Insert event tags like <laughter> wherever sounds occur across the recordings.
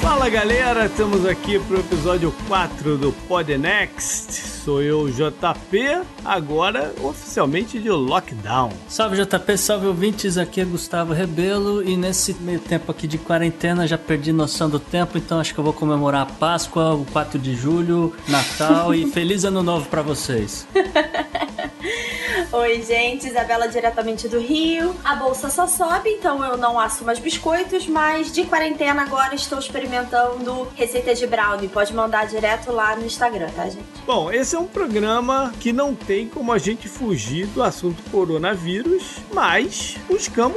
Fala galera, estamos aqui pro episódio 4 do Pod Next. Sou eu, JP, agora oficialmente de lockdown. Salve JP, salve ouvintes, aqui é Gustavo Rebelo e nesse meio tempo aqui de quarentena já perdi noção do tempo, então acho que eu vou comemorar a Páscoa, o 4 de julho, Natal e <laughs> feliz ano novo para vocês. Oi, gente, Isabela diretamente do Rio. A bolsa só sobe, então eu não asso mais biscoitos, mas de quarentena agora estou experimentando receitas de brownie. Pode mandar direto lá no Instagram, tá, gente? Bom, esse é um programa que não tem como a gente fugir do assunto coronavírus, mas buscamos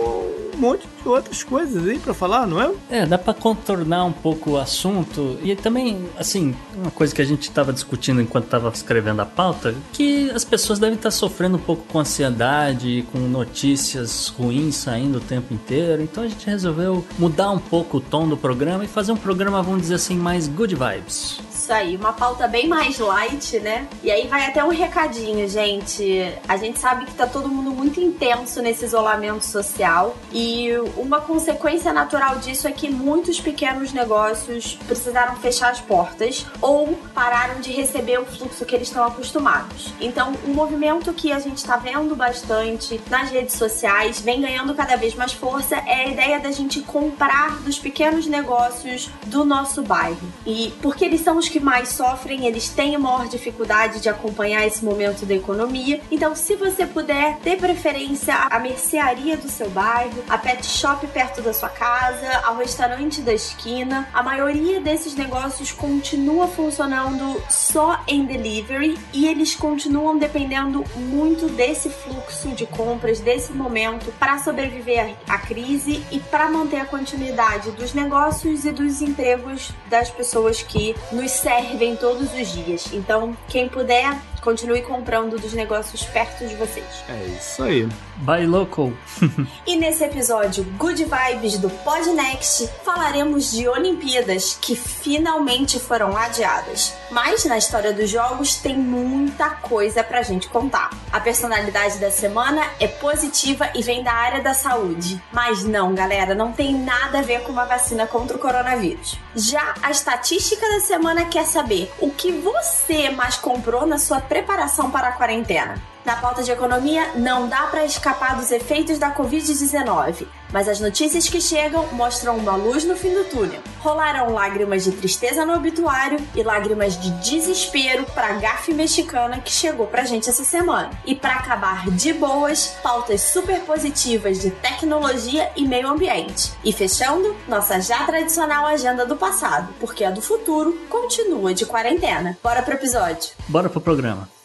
um monte de outras coisas aí para falar, não é? É, dá para contornar um pouco o assunto e também, assim, uma coisa que a gente estava discutindo enquanto estava escrevendo a pauta, que as pessoas devem estar sofrendo um pouco com ansiedade, com notícias ruins saindo o tempo inteiro. Então a gente resolveu mudar um pouco o tom do programa e fazer um programa, vamos dizer assim, mais good vibes. Isso aí, uma pauta bem mais light, né? E aí vai até um recadinho, gente. A gente sabe que tá todo mundo muito intenso nesse isolamento social e uma consequência natural disso é que muitos pequenos negócios precisaram fechar as portas ou pararam de receber o fluxo que eles estão acostumados. Então, um movimento que a gente está vendo bastante nas redes sociais, vem ganhando cada vez mais força, é a ideia da gente comprar dos pequenos negócios do nosso bairro. E porque eles são os que mais sofrem, eles têm maior dificuldade de acompanhar esse momento da economia. Então, se você puder, dê preferência à mercearia do seu bairro, a pet shop perto da sua casa, ao restaurante da esquina. A maioria desses negócios continua funcionando só em delivery e eles continuam dependendo muito desse fluxo de compras, desse momento, para sobreviver à crise e para manter a continuidade dos negócios e dos empregos das pessoas que nos servem todos os dias. Então, quem puder, continue comprando dos negócios perto de vocês. É isso aí. Buy local. <laughs> e nesse episódio Good Vibes do Podnext, falaremos de Olimpíadas que finalmente foram adiadas. Mas na história dos jogos tem muita coisa pra gente contar. A personalidade da semana é positiva e vem da área da saúde. Mas não, galera, não tem nada a ver com uma vacina contra o coronavírus. Já a estatística da semana quer saber o que você mais comprou na sua preparação para a quarentena. Na pauta de economia, não dá para escapar dos efeitos da Covid-19, mas as notícias que chegam mostram uma luz no fim do túnel. Rolaram lágrimas de tristeza no obituário e lágrimas de desespero para a gafe mexicana que chegou pra gente essa semana. E para acabar de boas, pautas super positivas de tecnologia e meio ambiente. E fechando, nossa já tradicional agenda do passado, porque a do futuro continua de quarentena. Bora pro episódio. Bora pro programa.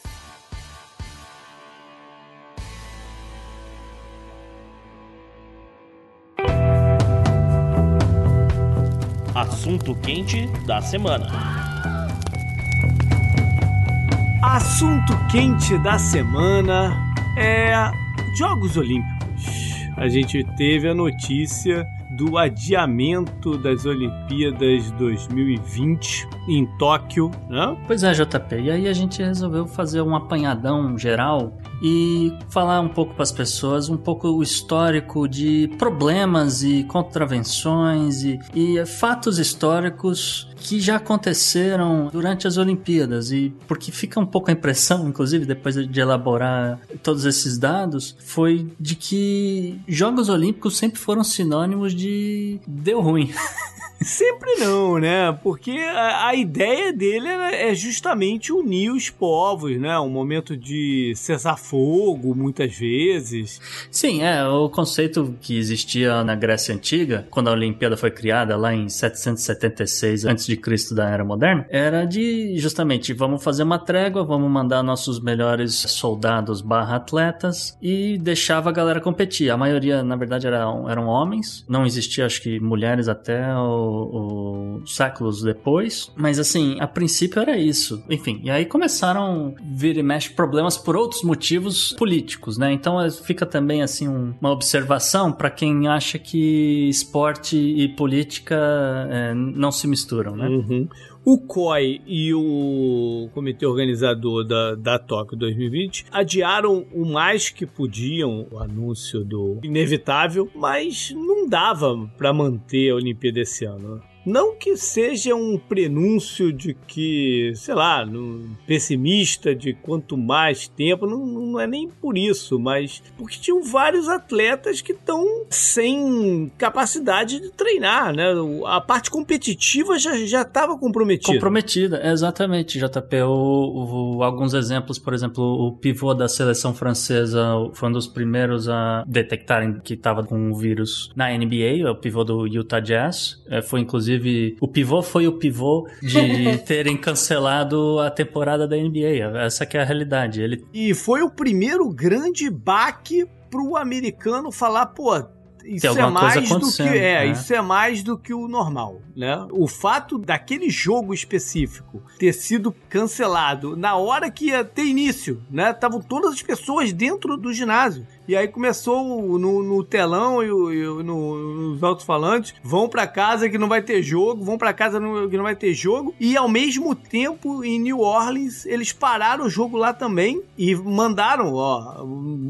Assunto quente da semana. Assunto quente da semana é Jogos Olímpicos. A gente teve a notícia do adiamento das Olimpíadas 2020 em Tóquio, né? Pois é, JP. E aí a gente resolveu fazer um apanhadão geral e falar um pouco para as pessoas um pouco o histórico de problemas e contravenções e, e, fatos históricos que já aconteceram durante as Olimpíadas e porque fica um pouco a impressão, <laughs> inclusive depois de elaborar todos esses dados, foi de que Jogos Olímpicos sempre foram sinônimos de deu ruim. <laughs> Sempre não, né? Porque a, a, ideia dele é justamente unir os povos, né? Um momento de cessar fogo, muitas vezes. Sim, é. O conceito que existia na Grécia Antiga, quando a Olimpíada foi criada lá em 776 a.C. da Era Moderna, era de justamente vamos fazer uma trégua, vamos mandar nossos melhores soldados barra atletas e deixava a galera competir. A maioria, na verdade, eram, eram homens. Não existia, acho que, mulheres até o séculos depois. Mas assim, a princípio era isso. Enfim, e aí começaram vir e mexe problemas por outros motivos políticos, né? Então é, fica também assim um, uma observação para quem acha que esporte e política é, não se misturam, né? Uhum. O COI e o comitê organizador da, da Tóquio 2020 adiaram o mais que podiam o anúncio do inevitável, mas não dava para manter a Olimpíada esse ano. Não que seja um prenúncio de que, sei lá, pessimista de quanto mais tempo, não, não é nem por isso, mas porque tinham vários atletas que estão sem capacidade de treinar, né? A parte competitiva já estava comprometida. Comprometida, exatamente, JP. O, alguns exemplos, por exemplo, o pivô da seleção francesa foi um dos primeiros a detectarem que estava com o vírus na NBA, o pivô do Utah Jazz. É, foi inclusive Inclusive, o pivô foi o pivô de <laughs> terem cancelado a temporada da NBA. Essa que é a realidade. Ele... E foi o primeiro grande baque pro americano falar, pô, isso é mais do que é, né? isso é mais do que o normal, né? O fato daquele jogo específico ter sido cancelado na hora que ia ter início, né? Estavam todas as pessoas dentro do ginásio. E aí começou no, no telão e, e no, nos altos-falantes: vão para casa que não vai ter jogo, vão para casa que não vai ter jogo. E ao mesmo tempo, em New Orleans, eles pararam o jogo lá também e mandaram: ó,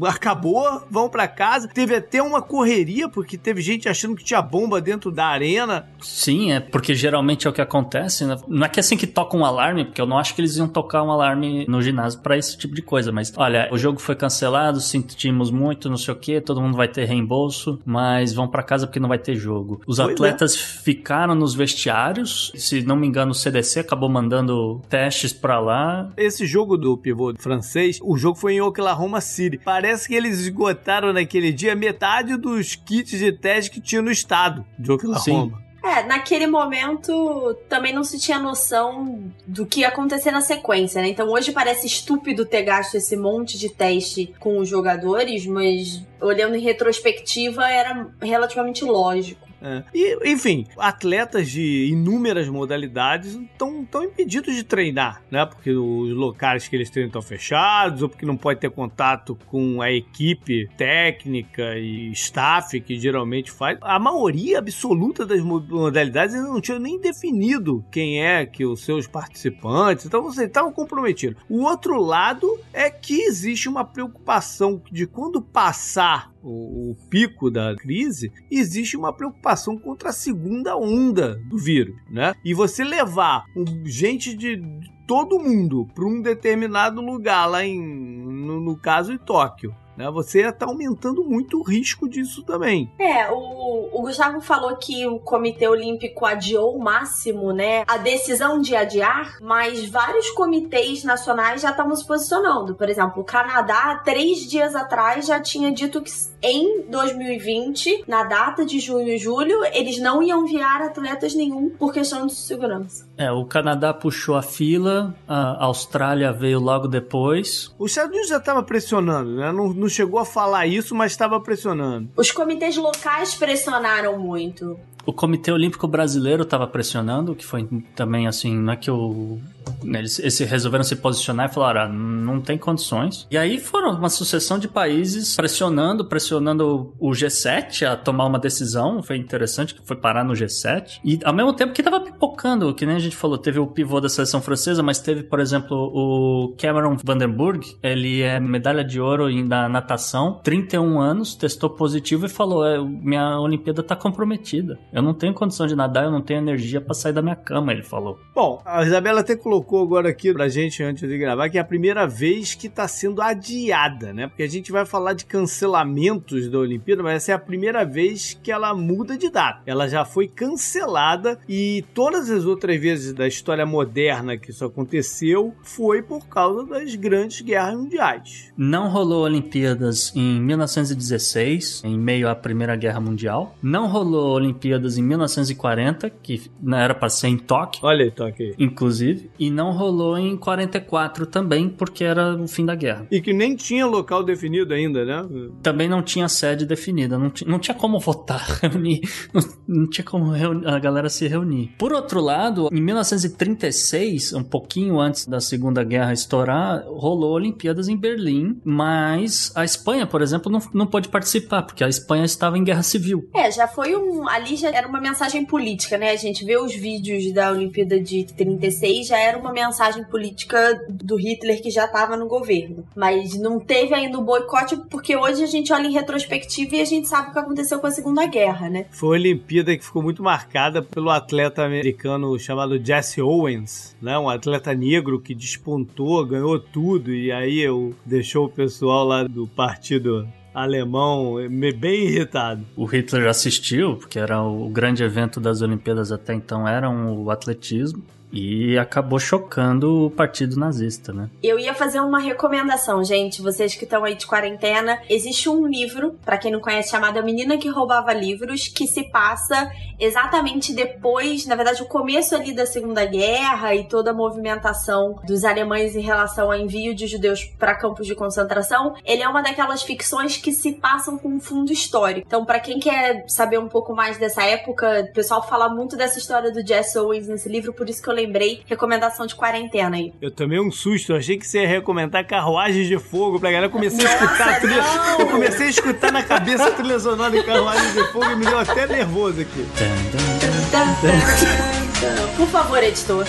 acabou, vão para casa. Teve até uma correria, porque teve gente achando que tinha bomba dentro da arena. Sim, é porque geralmente é o que acontece. Né? Não é que é assim que toca um alarme, porque eu não acho que eles iam tocar um alarme no ginásio para esse tipo de coisa. Mas olha, o jogo foi cancelado, sentimos muito muito, não sei o que, todo mundo vai ter reembolso, mas vão para casa porque não vai ter jogo. Os pois atletas é. ficaram nos vestiários, se não me engano, o CDC acabou mandando testes para lá. Esse jogo do pivô francês, o jogo foi em Oklahoma City. Parece que eles esgotaram naquele dia metade dos kits de teste que tinha no estado de Oklahoma. Sim. É, naquele momento também não se tinha noção do que ia acontecer na sequência, né? Então hoje parece estúpido ter gasto esse monte de teste com os jogadores, mas olhando em retrospectiva era relativamente lógico. É. E, enfim, atletas de inúmeras modalidades estão tão impedidos de treinar, né? Porque os locais que eles treinam estão fechados, ou porque não pode ter contato com a equipe técnica e staff que geralmente faz. A maioria absoluta das modalidades ainda não tinha nem definido quem é que os seus participantes, então você estava comprometido. O outro lado é que existe uma preocupação de quando passar o, o, pico da crise, existe uma preocupação contra a segunda onda do vírus, né? E você levar um, gente de todo mundo para um determinado lugar lá em, no, no caso em Tóquio, né? Você está aumentando muito o risco disso também. É, o, o, Gustavo falou que o Comitê Olímpico adiou o máximo, né? A decisão de adiar, mas vários comitês nacionais já estavam se posicionando. Por exemplo, o Canadá, três dias atrás, já tinha dito que em 2020, na data de junho e julho, eles não iam enviar atletas nenhum por questão de segurança. É, o Canadá puxou a fila, a Austrália veio logo depois. Os Estados Unidos já estava pressionando, né? Não, não chegou a falar isso, mas estava pressionando. Os comitês locais pressionaram muito. O Comitê Olímpico Brasileiro estava pressionando, que foi também assim, não é que o né, eles, eles, resolveram se posicionar e falaram: ah, não tem condições. E aí foram uma sucessão de países pressionando, pressionando o G7 a tomar uma decisão. Foi interessante que foi parar no G7. E ao mesmo tempo que tava pipocando, que nem a gente falou, teve o pivô da seleção francesa, mas teve, por exemplo, o Cameron Vandenberg. Ele é medalha de ouro na natação, 31 anos, testou positivo e falou: é, minha Olimpíada tá comprometida. Eu não tenho condição de nadar, eu não tenho energia para sair da minha cama, ele falou. Bom, a Isabela até colocou colocou agora aqui pra gente antes de gravar, que é a primeira vez que tá sendo adiada, né? Porque a gente vai falar de cancelamentos da Olimpíada, mas essa é a primeira vez que ela muda de data. Ela já foi cancelada e todas as outras vezes da história moderna que isso aconteceu foi por causa das grandes guerras mundiais. Não rolou Olimpíadas em 1916, em meio à Primeira Guerra Mundial. Não rolou Olimpíadas em 1940, que não era para ser em Tóquio. Olha aí, Tóquio. Inclusive. E não rolou em 44 também, porque era o fim da guerra. E que nem tinha local definido ainda, né? Também não tinha sede definida, não, não tinha como votar, <laughs> reunir, não, não tinha como a galera se reunir. Por outro lado, em 1936, um pouquinho antes da Segunda Guerra estourar, rolou Olimpíadas em Berlim, mas a Espanha, por exemplo, não, não pôde participar, porque a Espanha estava em guerra civil. É, já foi um. Ali já era uma mensagem política, né? A gente vê os vídeos da Olimpíada de 36, já era uma mensagem política do Hitler que já estava no governo. Mas não teve ainda o boicote, porque hoje a gente olha em retrospectiva e a gente sabe o que aconteceu com a Segunda Guerra, né? Foi uma Olimpíada que ficou muito marcada pelo atleta americano chamado Jesse Owens, né? Um atleta negro que despontou, ganhou tudo e aí eu deixou o pessoal lá do partido alemão bem irritado. O Hitler assistiu, porque era o grande evento das Olimpíadas até então, era o atletismo. E acabou chocando o partido nazista, né? Eu ia fazer uma recomendação, gente. Vocês que estão aí de quarentena, existe um livro, para quem não conhece, chamado A Menina que Roubava Livros, que se passa exatamente depois, na verdade, o começo ali da Segunda Guerra e toda a movimentação dos alemães em relação ao envio de judeus para campos de concentração. Ele é uma daquelas ficções que se passam com um fundo histórico. Então, para quem quer saber um pouco mais dessa época, o pessoal fala muito dessa história do Jesse Owens nesse livro, por isso que eu lembrei, recomendação de quarentena aí. Eu tomei um susto, eu achei que você ia recomendar Carruagens de Fogo pra galera. Eu comecei a escutar a trilha. Não. Eu comecei a escutar na cabeça a trilha sonora de Carruagens de Fogo e me deu até nervoso aqui. Por favor, editor.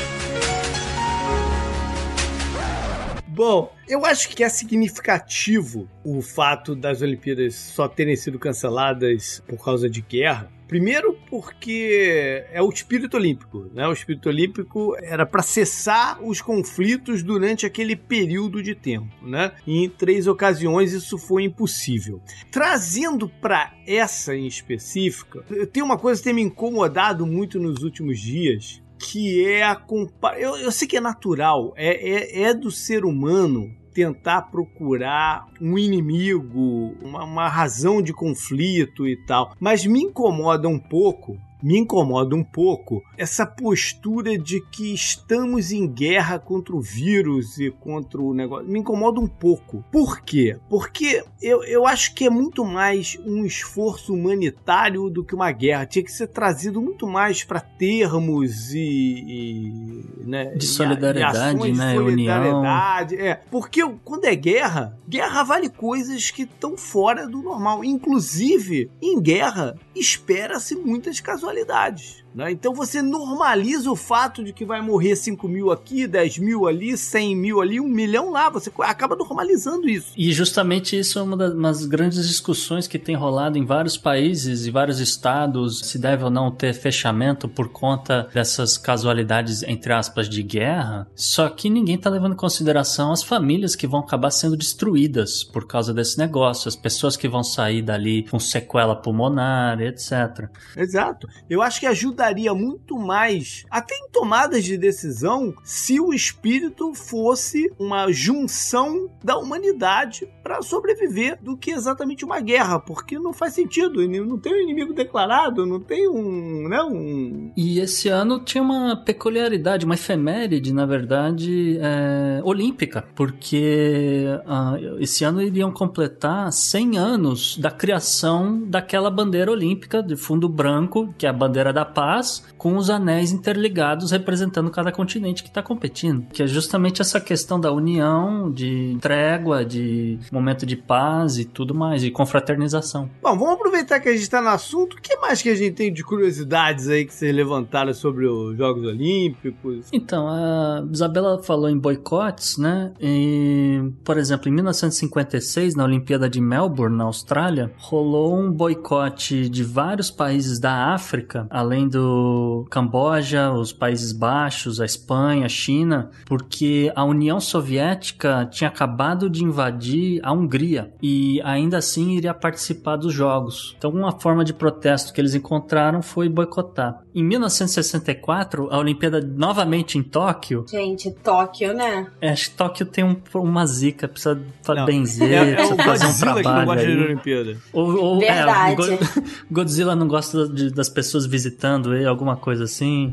Bom, eu acho que é significativo o fato das Olimpíadas só terem sido canceladas por causa de guerra. Primeiro, porque é o espírito olímpico, né? O espírito olímpico era para cessar os conflitos durante aquele período de tempo, né? E em três ocasiões isso foi impossível. Trazendo para essa em específica, tenho uma coisa que tem me incomodado muito nos últimos dias, que é a comparação. Eu, eu, sei que é natural, é, é, é, do ser humano tentar procurar um inimigo, uma, uma razão de conflito e tal, mas me incomoda um pouco me incomoda um pouco essa postura de que estamos em guerra contra o vírus e contra o negócio. Me incomoda um pouco. Por quê? Porque eu, eu acho que é muito mais um esforço humanitário do que uma guerra. Tinha que ser trazido muito mais para termos e. e né, de solidariedade, e, né? Solidariedade. União. É. Porque quando é guerra, guerra vale coisas que estão fora do normal. Inclusive, em guerra, espera-se muitas casualidades personalidades. Né? Então você normaliza o fato de que vai morrer 5 mil aqui, 10 mil ali, 100 mil ali, um milhão lá. Você acaba normalizando isso. E justamente isso é uma das grandes discussões que tem rolado em vários países e vários estados, se deve ou não ter fechamento por conta dessas casualidades, entre aspas, de guerra. Só que ninguém está levando em consideração as famílias que vão acabar sendo destruídas por causa desse negócio, as pessoas que vão sair dali com sequela pulmonar, etc. Exato. Eu acho que ajuda ajudaria muito mais, até em tomadas de decisão, se o espírito fosse uma junção da humanidade para sobreviver do que exatamente uma guerra, porque não faz sentido, não tem um inimigo declarado, não tem um, né, um... E esse ano tinha uma peculiaridade, uma efeméride, na verdade, é, olímpica, porque uh, esse ano iriam completar 100 anos da criação daquela bandeira olímpica de fundo branco, que é a bandeira da paz com os anéis interligados representando cada continente que está competindo. Que é justamente essa questão da união, de trégua, de momento de paz e tudo mais, e confraternização. Bom, vamos aproveitar que a gente está no assunto. O que mais que a gente tem de curiosidades aí que vocês levantaram sobre os Jogos Olímpicos? Então, a Isabela falou em boicotes, né? E, por exemplo, em 1956, na Olimpíada de Melbourne, na Austrália, rolou um boicote de vários países da África, além do Camboja, os Países Baixos, a Espanha, a China, porque a União Soviética tinha acabado de invadir a Hungria e ainda assim iria participar dos Jogos. Então, uma forma de protesto que eles encontraram foi boicotar. Em 1964, a Olimpíada novamente em Tóquio. Gente, Tóquio, né? É, acho que Tóquio tem um, uma zica, precisa Não, benzer, é, precisa é fazer um trabalho. Que não gosta aí. de Olimpíada. Ou, ou, Verdade. É, <laughs> Godzilla não gosta de, das pessoas visitando ele, alguma coisa assim.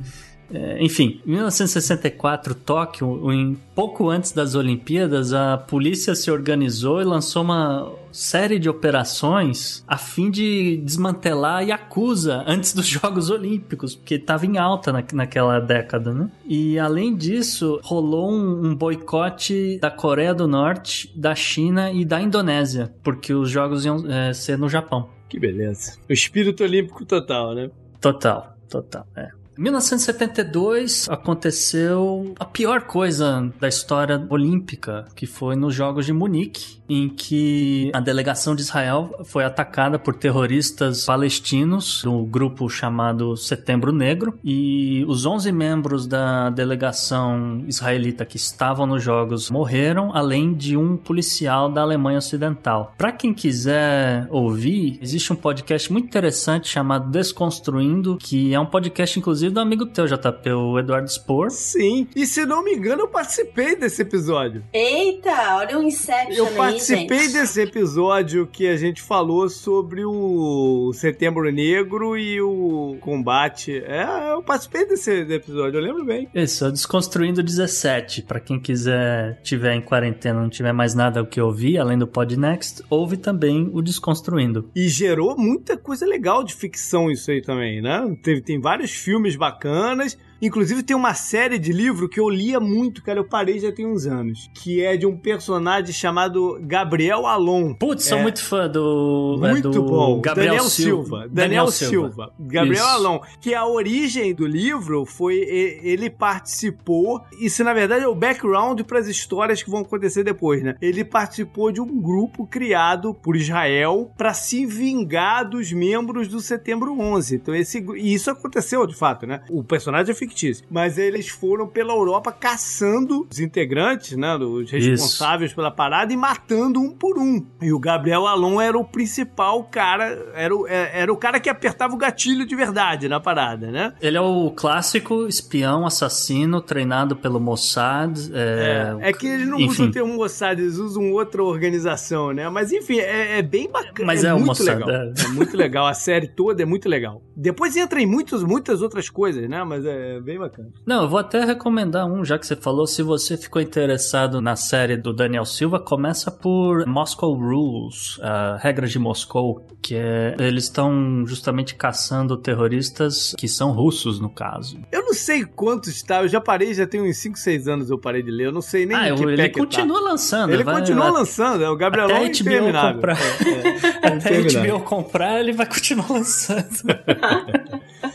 É, enfim, em 1964, Tóquio, em, pouco antes das Olimpíadas, a polícia se organizou e lançou uma série de operações a fim de desmantelar a Yakuza antes dos <laughs> Jogos Olímpicos, porque estava em alta na, naquela década, né? E além disso, rolou um, um boicote da Coreia do Norte, da China e da Indonésia, porque os jogos iam é, ser no Japão. Que beleza. O espírito olímpico total, né? Total, total, é. Em 1972 aconteceu a pior coisa da história olímpica, que foi nos Jogos de Munique, em que a delegação de Israel foi atacada por terroristas palestinos do grupo chamado Setembro Negro e os 11 membros da delegação israelita que estavam nos jogos morreram, além de um policial da Alemanha Ocidental. Para quem quiser ouvir, existe um podcast muito interessante chamado Desconstruindo, que é um podcast inclusive do amigo teu, JP, o Eduardo Spor. Sim. E se não me engano, eu participei desse episódio. Eita, olha o Inception Eu aí, participei gente. desse episódio que a gente falou sobre o Setembro Negro e o combate. É, eu participei desse episódio, eu lembro bem. Isso, é o Desconstruindo 17. Pra quem quiser, tiver em quarentena, não tiver mais nada o que ouvir, além do Podnext, ouve também o Desconstruindo. E gerou muita coisa legal de ficção isso aí também, né? Tem, tem vários filmes bacanas. Inclusive tem uma série de livro que eu lia muito, cara, eu parei já tem uns anos, que é de um personagem chamado Gabriel Alon. Putz, sou É. muito fã do. é Muito do bom. Gabriel Daniel Silva. Silva. Daniel Silva. Gabriel Isso. Alon. Que a origem do livro foi ele participou. Isso, na verdade, é o background para as histórias que vão acontecer depois, né? Ele participou de um grupo criado por Israel para se vingar dos membros do Setembro 11. Então, esse, e isso aconteceu de fato, né? O personagem é fictício. Mas eles foram pela Europa caçando os integrantes, né? Os responsáveis pela parada e matando um por um. E o Gabriel Alon era o principal cara, era o, é- era o cara que apertava o gatilho de verdade na parada, né? Ele é o clássico espião assassino treinado pelo Mossad. É, É, que eles não enfim. usam o termo Mossad, eles usam outra organização, né? Mas enfim, é, é bem bacana. Mas é o muito Mossad, legal. é. É. muito legal. A série toda é muito legal. Depois entra em muitos, muitas outras coisas, né? Mas é bem bacana. Não, eu vou até recomendar um, já que você falou. Se você ficou interessado na série do Daniel Silva, começa por Moscow Rules, a regras de Moscou, que é. Eles estão justamente caçando terroristas que são russos, no caso. Eu não sei quantos tá, eu já parei, já tem uns 5, 6 anos eu parei de ler. Eu não sei nem ah, que ele que continua tá. lançando. Ele vai- continua lançando, é o Gabriel Até interminável. comprar. É, é. Até a Interminável. HBO comprar, ele vai continuar <laughs> lançando. <laughs>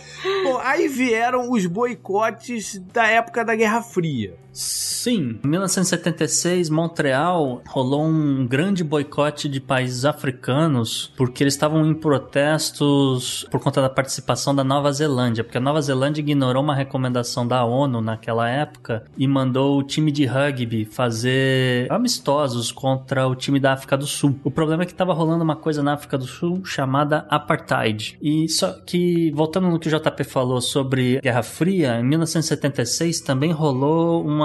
Bom, aí vieram os boicotes da época da Guerra Fria. Sim, em 1976, Montreal rolou um grande boicote de países africanos porque eles estavam em protestos por conta da participação da Nova Zelândia, porque a Nova Zelândia ignorou uma recomendação da ONU naquela época e mandou o time de rugby fazer amistosos contra o time da África do Sul. O problema é que estava rolando uma coisa na África do Sul chamada apartheid. E só que voltando no que o JP falou sobre Guerra Fria, em 1976 também rolou uma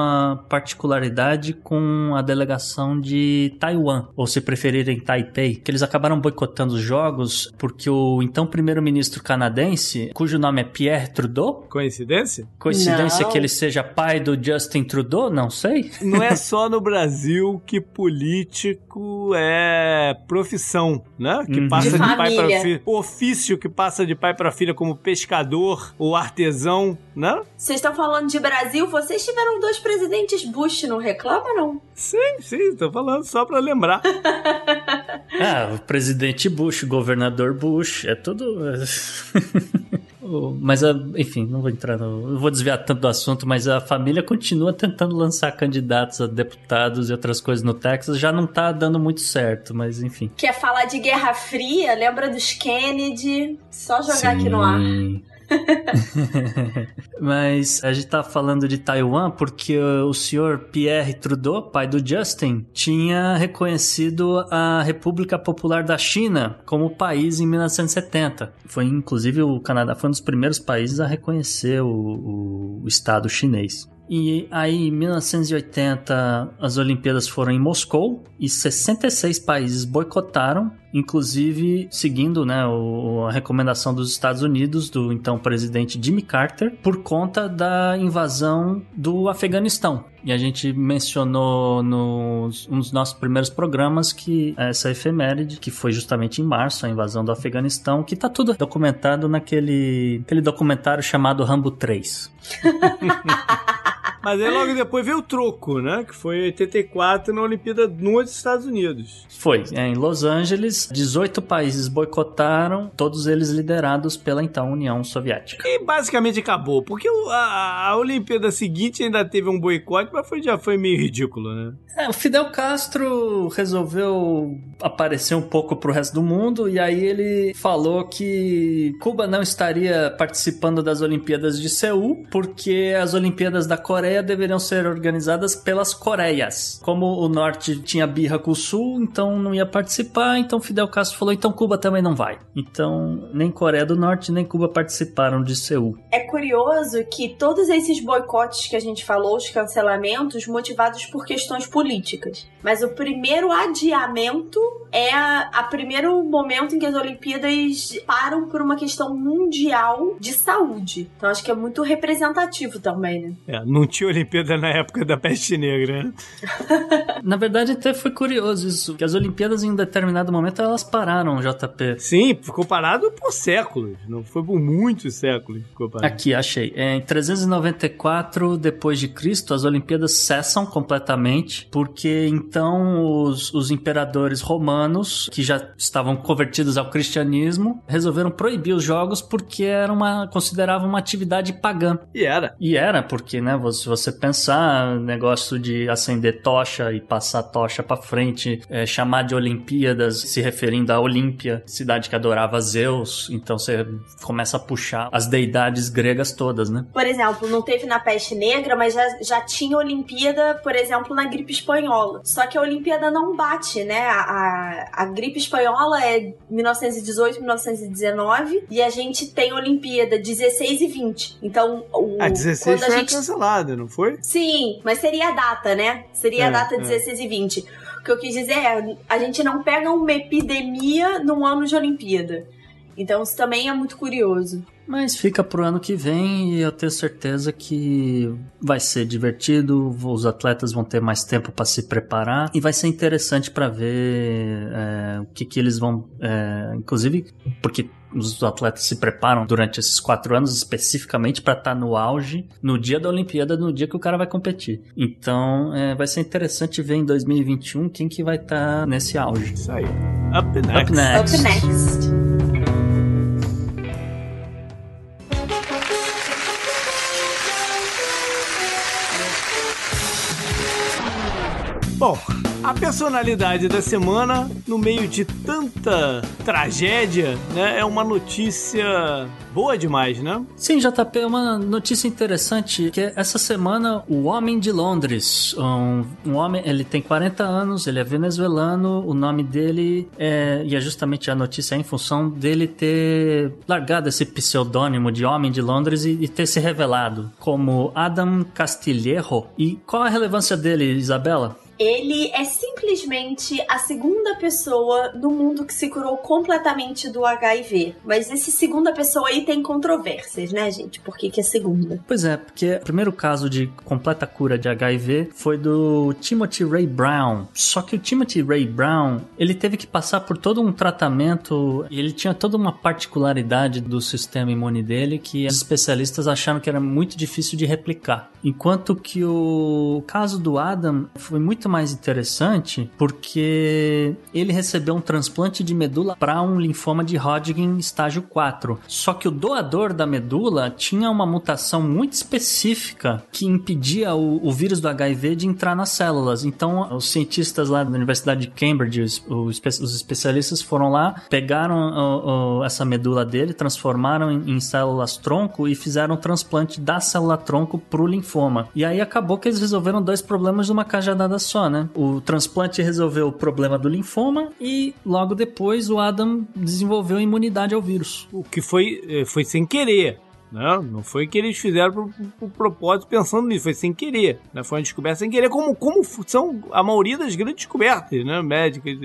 particularidade com a delegação de Taiwan, ou se preferirem Taipei, que eles acabaram boicotando os jogos porque o então primeiro-ministro canadense, cujo nome é Pierre Trudeau, Coincidência? coincidência Não. que ele seja pai do Justin Trudeau, não sei. Não é <laughs> só no Brasil que político é profissão, né? Que Uhum. passa De de, pai para filho. Ofício que passa de pai para filha como pescador ou artesão, né? Vocês estão falando de Brasil? Vocês tiveram dois presidentes Bush, não reclama, não? Sim, sim, tô falando só pra lembrar. <laughs> Ah, o presidente Bush, o governador Bush, é tudo. <laughs> O- Mas, a- enfim, não vou entrar no. Não vou desviar tanto do assunto, mas a família continua tentando lançar candidatos a deputados e outras coisas no Texas. Já não tá dando muito certo, mas enfim. Quer falar de Guerra Fria? Lembra dos Kennedy? Só jogar aqui no ar. <laughs> Mas a gente tá falando de Taiwan porque o senhor Pierre Trudeau, pai do Justin, tinha reconhecido a República Popular da China como país em 1970. Foi inclusive o Canadá foi um dos primeiros países a reconhecer o, o- o Estado chinês. E aí, em 1980, as Olimpíadas foram em Moscou e 66 países boicotaram, inclusive seguindo né, o, a recomendação dos Estados Unidos, do então presidente Jimmy Carter, por conta da invasão do Afeganistão. E a gente mencionou nos um dos nossos primeiros programas que essa efeméride, que foi justamente em março, a invasão do Afeganistão, que tá tudo documentado naquele aquele documentário chamado Rambo 3. <laughs> Mas aí logo depois veio o troco, né? Que foi em 84 na Olimpíada nos Estados Unidos. Foi, é, em Los Angeles, 18 países boicotaram, todos eles liderados pela então União Soviética. E basicamente acabou, porque a, a Olimpíada seguinte ainda teve um boicote, mas foi, já foi meio ridículo, né? É, o Fidel Castro resolveu aparecer um pouco pro resto do mundo e aí ele falou que Cuba não estaria participando das Olimpíadas de Seul porque as Olimpíadas da Coreia deveriam ser organizadas pelas Coreias. Como o Norte tinha birra com o Sul, então não ia participar, então Fidel Castro falou, então Cuba também não vai. Então, nem Coreia do Norte nem Cuba participaram de Seul. É curioso que todos esses boicotes que a gente falou, os cancelamentos, motivados por questões políticas. Mas o primeiro adiamento é a, a primeiro momento em que as Olimpíadas param por uma questão mundial de saúde. Então acho que é muito representativo também, né? É, não tinha Olimpíada na época da peste negra, né? <laughs> Na verdade, até foi curioso isso, que as Olimpíadas em um determinado momento elas pararam, JP. Sim, ficou parado por séculos, não foi por muitos séculos que ficou parado. Aqui, achei. É, em 394 depois de Cristo, as Olimpíadas cessam completamente, porque então os, os imperadores romanos, que já estavam convertidos ao cristianismo, resolveram proibir os jogos porque era uma consideravam uma atividade pagã. E era. E era, porque, né, se você pensar, negócio de acender tocha e passar tocha pra frente, é, chamar de Olimpíadas, se referindo à Olímpia, cidade que adorava Zeus, então você começa a puxar as deidades gregas todas, né? Por exemplo, não teve na peste negra, mas já, já tinha Olimpíada, por exemplo, na gripe espanhola. Só que a Olimpíada não bate, né? A, a, a gripe espanhola é 1918, 1919, e a gente tem Olimpíada 16 e 20. Então, o, A 16 quando foi a gente cancelada, não foi? Sim, mas seria a data, né? Seria É, a data é. 16 e 20. O que eu quis dizer é, a gente não pega uma epidemia num ano de Olimpíada. Então isso também é muito curioso. Mas fica pro ano que vem e eu tenho certeza que vai ser divertido, os atletas vão ter mais tempo para se preparar e vai ser interessante para ver é, o que, que eles vão. é, inclusive, porque os atletas se preparam durante esses quatro anos especificamente para estar no auge no dia da Olimpíada, no dia que o cara vai competir. Então é, vai ser interessante ver em 2021 quem que vai estar nesse auge. Isso aí. Up next. Up next. Up next. Bom, a personalidade da semana, no meio de tanta tragédia, né, é uma notícia boa demais, né? Sim, JP, uma notícia interessante que essa semana o homem de Londres, um, um homem, ele tem 40 anos, ele é venezuelano, o nome dele é, e é justamente a notícia é em função dele ter largado esse pseudônimo de homem de Londres e, e ter se revelado como Adam Castilheiro. E qual a relevância dele, Isabela? Ele é simplesmente a segunda pessoa no mundo que se curou completamente do HIV. Mas esse segunda pessoa aí tem controvérsias, né, gente? Por que, que é segunda? Pois é, porque o primeiro caso de completa cura de HIV foi do Timothy Ray Brown. Só que o Timothy Ray Brown, ele teve que passar por todo um tratamento e ele tinha toda uma particularidade do sistema imune dele que os especialistas acharam que era muito difícil de replicar. Enquanto que o caso do Adam foi muito mais interessante porque ele recebeu um transplante de medula para um linfoma de Hodgkin estágio 4. Só que o doador da medula tinha uma mutação muito específica que impedia o, o vírus do HIV de entrar nas células. Então, os cientistas lá da Universidade de Cambridge, os, os os especialistas foram lá, pegaram ó, ó, essa medula dele, transformaram em, em células tronco e fizeram um transplante da célula tronco pro linfoma. E aí acabou que eles resolveram dois problemas numa cajadada só, né? O transplante resolveu o problema do linfoma e logo depois o Adam desenvolveu imunidade ao vírus. O que foi, eh, foi sem querer. Né? Não foi que eles fizeram pro, pro propósito pensando nisso, foi sem querer. Né? Foi uma descoberta sem querer, como, como são a maioria das grandes descobertas né? médicas,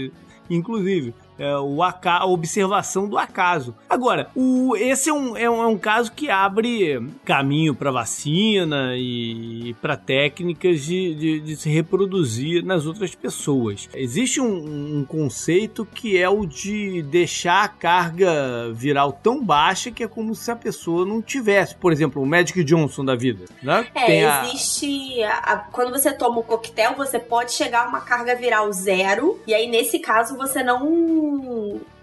inclusive é, o a observação do acaso. Agora, o, esse é um, é, um, é um caso que abre caminho para vacina e, e para técnicas de, de, de, se reproduzir nas outras pessoas. Existe um, um, conceito que é o de deixar a carga viral tão baixa que é como se a pessoa não tivesse. Por exemplo, o Magic Johnson da vida. Né? É, a... existe. A, quando você toma o coquetel, você pode chegar a uma carga viral zero, e aí nesse caso você não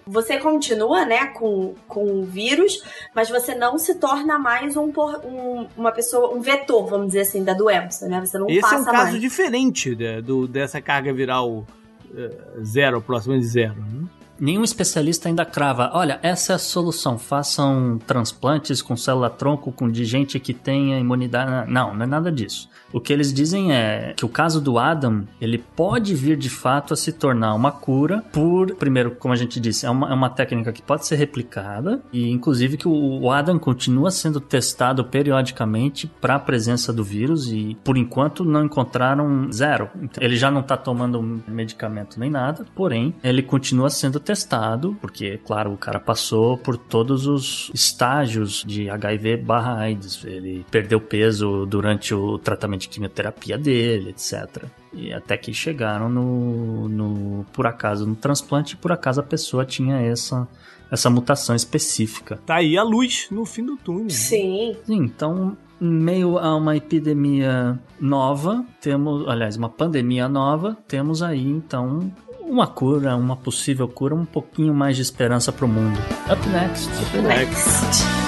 você continua, né, com, com o vírus, mas você não se torna mais um, um, uma pessoa, um vetor, vamos dizer assim, da doença, né? Você não Esse passa é um caso mais. diferente né, do, dessa carga viral uh, zero, próxima de zero. Né? Nenhum especialista ainda crava, olha, essa é a solução, façam transplantes com célula-tronco com de gente que tenha imunidade. Não, não é nada disso. O que eles dizem é que o caso do Adam, ele pode vir de fato a se tornar uma cura por, primeiro, como a gente disse, é uma, é uma técnica que pode ser replicada e, inclusive, que o Adam continua sendo testado periodicamente para a presença do vírus e, por enquanto, não encontraram zero. Então, ele já não está tomando medicamento nem nada, porém, ele continua sendo testado, porque, claro, o cara passou por todos os estágios de HIV barra AIDS. Ele perdeu peso durante o tratamento de quimioterapia dele, etc. E até que chegaram no, no por acaso no transplante, e por acaso a pessoa tinha essa essa mutação específica. Tá aí a luz no fim do túnel. Sim. Sim então, em meio a uma epidemia nova, temos, aliás, uma pandemia nova, temos aí então uma cura, uma possível cura, um pouquinho mais de esperança para o mundo. Up next. Up next.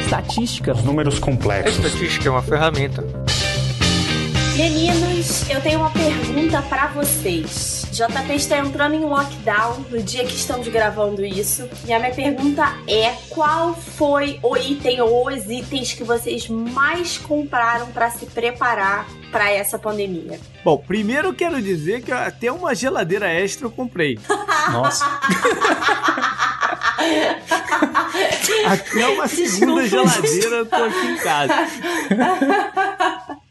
estatística. Os números complexos. A estatística é uma ferramenta. Meninos, eu tenho uma pergunta para vocês. JP está entrando em lockdown no dia que estamos gravando isso. E a minha pergunta é: qual foi o item ou os itens que vocês mais compraram para se preparar para essa pandemia? Bom, primeiro eu quero dizer que até uma geladeira extra eu comprei. <laughs> Nossa. Até uma segunda geladeira eu tô aqui em casa. <laughs>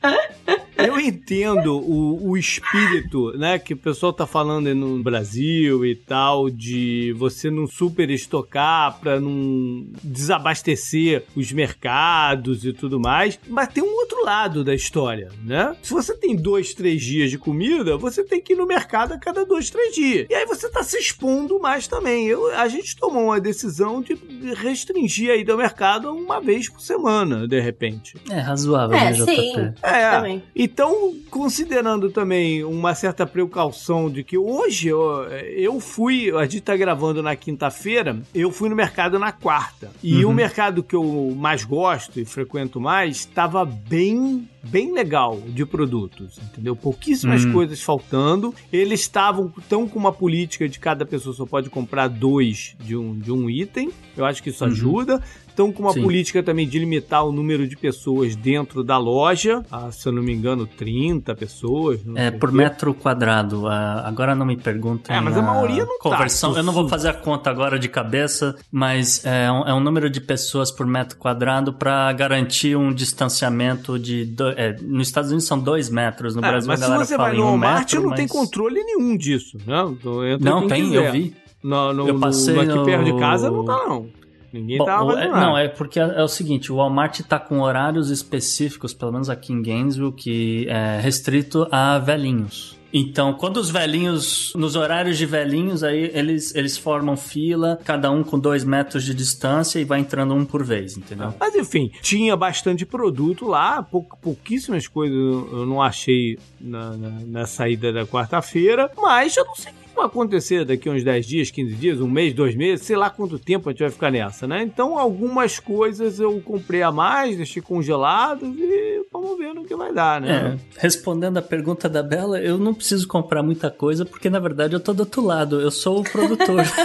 Eu entendo o, o espírito, né, que o pessoal tá falando no Brasil e tal, de você não super estocar pra não desabastecer os mercados e tudo mais. Mas tem um outro lado da história, né? Se você tem dois, três dias de comida, você tem que ir no mercado a cada dois, três dias. E aí você tá se expondo mais também. Eu, a gente tomou uma decisão de restringir aí do mercado uma vez por semana, de repente. É razoável, É, né, JP? sim. É, Também. então, considerando também uma certa precaução de que hoje eu, eu fui, a gente tá gravando na quinta-feira, eu fui no mercado na quarta. E Uhum. o mercado que eu mais gosto e frequento mais estava bem bem legal de produtos, entendeu? Pouquíssimas Hum. coisas faltando. Eles estavam tão com uma política de cada pessoa só pode comprar dois de um, de um item. Eu acho que isso Uhum. ajuda. Estão com uma Sim. política também de limitar o número de pessoas dentro da loja. Ah, se eu não me engano, 30 pessoas. É, por quê. metro quadrado. Ah, agora não me perguntem. É, mas a maioria não tá. conversão. Eu não vou fazer a conta agora de cabeça, mas é um, é um número de pessoas por metro quadrado para garantir um distanciamento de. do- é, nos Estados Unidos são dois metros, no É, Brasil mas a se galera você fala vai no um Walmart, metro, não tem mas- controle nenhum disso, né? Então, Não, tem, quiser. eu vi. No, no, Eu passei no, aqui no- perto de casa não tá, não. Ninguém Bom, tava fazendo é- não, é porque é, é o seguinte, o Walmart tá com horários específicos, pelo menos aqui em Gainesville, que é restrito a velhinhos. Então, quando os velhinhos, nos horários de velhinhos, aí eles, eles formam fila, cada um com dois metros de distância e vai entrando um por vez, entendeu? Mas enfim, tinha bastante produto lá, pou- pouquíssimas coisas eu não achei na, na, na saída da quarta-feira, mas eu não sei vai acontecer daqui uns 10 dias, 15 dias, um mês, dois meses, sei lá quanto tempo a gente vai ficar nessa, né? Então algumas coisas eu comprei a mais, deixei congeladas e vamos ver no que vai dar, né? É, respondendo a pergunta da Bela, eu não preciso comprar muita coisa porque na verdade eu tô do outro lado, eu sou o produtor. <laughs>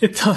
<laughs> Então,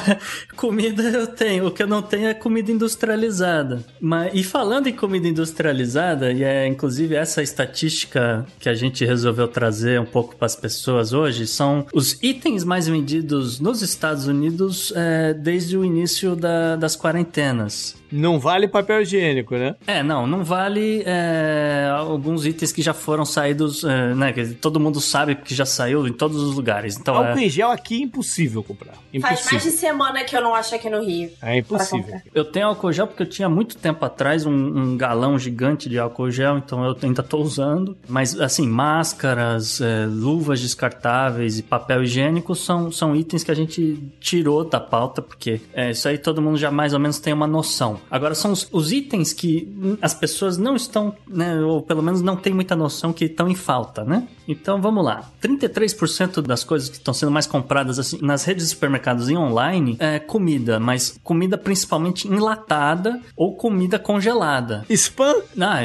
comida eu tenho. O que eu não tenho é comida industrializada. Mas, e falando em comida industrializada, e é inclusive essa estatística que a gente resolveu trazer um pouco para as pessoas hoje, são os itens mais vendidos nos Estados Unidos é, desde o início da, das quarentenas. Não vale papel higiênico, né? É, não, não vale é, alguns itens que já foram saídos, é, né? Que todo mundo sabe que já saiu em todos os lugares. Então, Álcool é, em gel aqui é impossível comprar. Impossível. Faz mais de semana que eu não acho aqui no Rio. É impossível. eu tenho álcool gel porque eu tinha muito tempo atrás um, um galão gigante de álcool gel, então eu ainda tô usando. Mas, assim, máscaras, é, luvas descartáveis e papel higiênico são, são itens que a gente tirou da pauta, porque é, isso aí todo mundo já mais ou menos tem uma noção. Agora, são os, os itens que as pessoas não estão, né, ou pelo menos não tem muita noção que estão em falta, né? Então, vamos lá. 33% das coisas que estão sendo mais compradas assim, nas redes de supermercados e online é comida, mas comida principalmente enlatada ou comida congelada. Spam? Ah,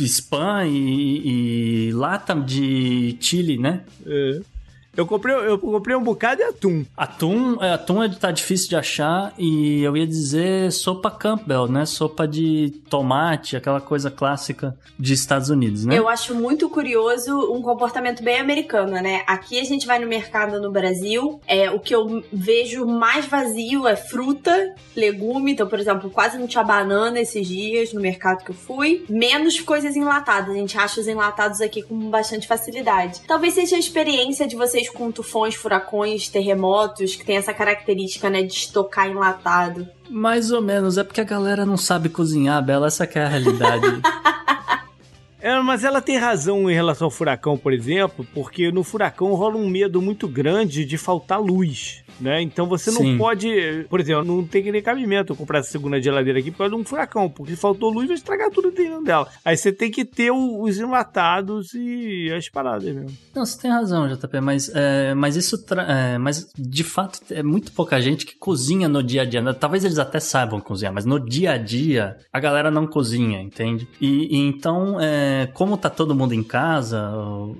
spam e, e lata de chile, né? É. Eu comprei, eu comprei um bocado de atum. Atum, é, atum é, tá difícil de achar e eu ia dizer sopa Campbell, né? Sopa de tomate, aquela coisa clássica de Estados Unidos, né? Eu acho muito curioso um comportamento bem americano, né? Aqui a gente vai no mercado no Brasil, é, o que eu vejo mais vazio é fruta, legume. Então, por exemplo, quase não tinha banana esses dias no mercado que eu fui. Menos coisas enlatadas. A gente acha os enlatados aqui com bastante facilidade. Talvez seja a experiência de vocês com tufões, furacões, terremotos, que tem essa característica, né, de estocar enlatado. Mais ou menos, é porque a galera não sabe cozinhar, Bela, essa que é a realidade. <laughs> É, mas ela tem razão em relação ao furacão, por exemplo, porque no furacão rola um medo muito grande de faltar luz. Né? Então você não Sim. pode, por exemplo, não tem que nem cabimento eu comprar essa segunda geladeira aqui por causa de um furacão, porque faltou luz vai estragar tudo dentro dela. Aí você tem que ter os enlatados e as paradas mesmo. Não, você tem razão, JP, mas, é, mas isso. é, mas de fato é muito pouca gente que cozinha no dia a dia. Talvez eles até saibam cozinhar, mas no dia a dia a galera não cozinha, entende? E, e então, é, como tá todo mundo em casa,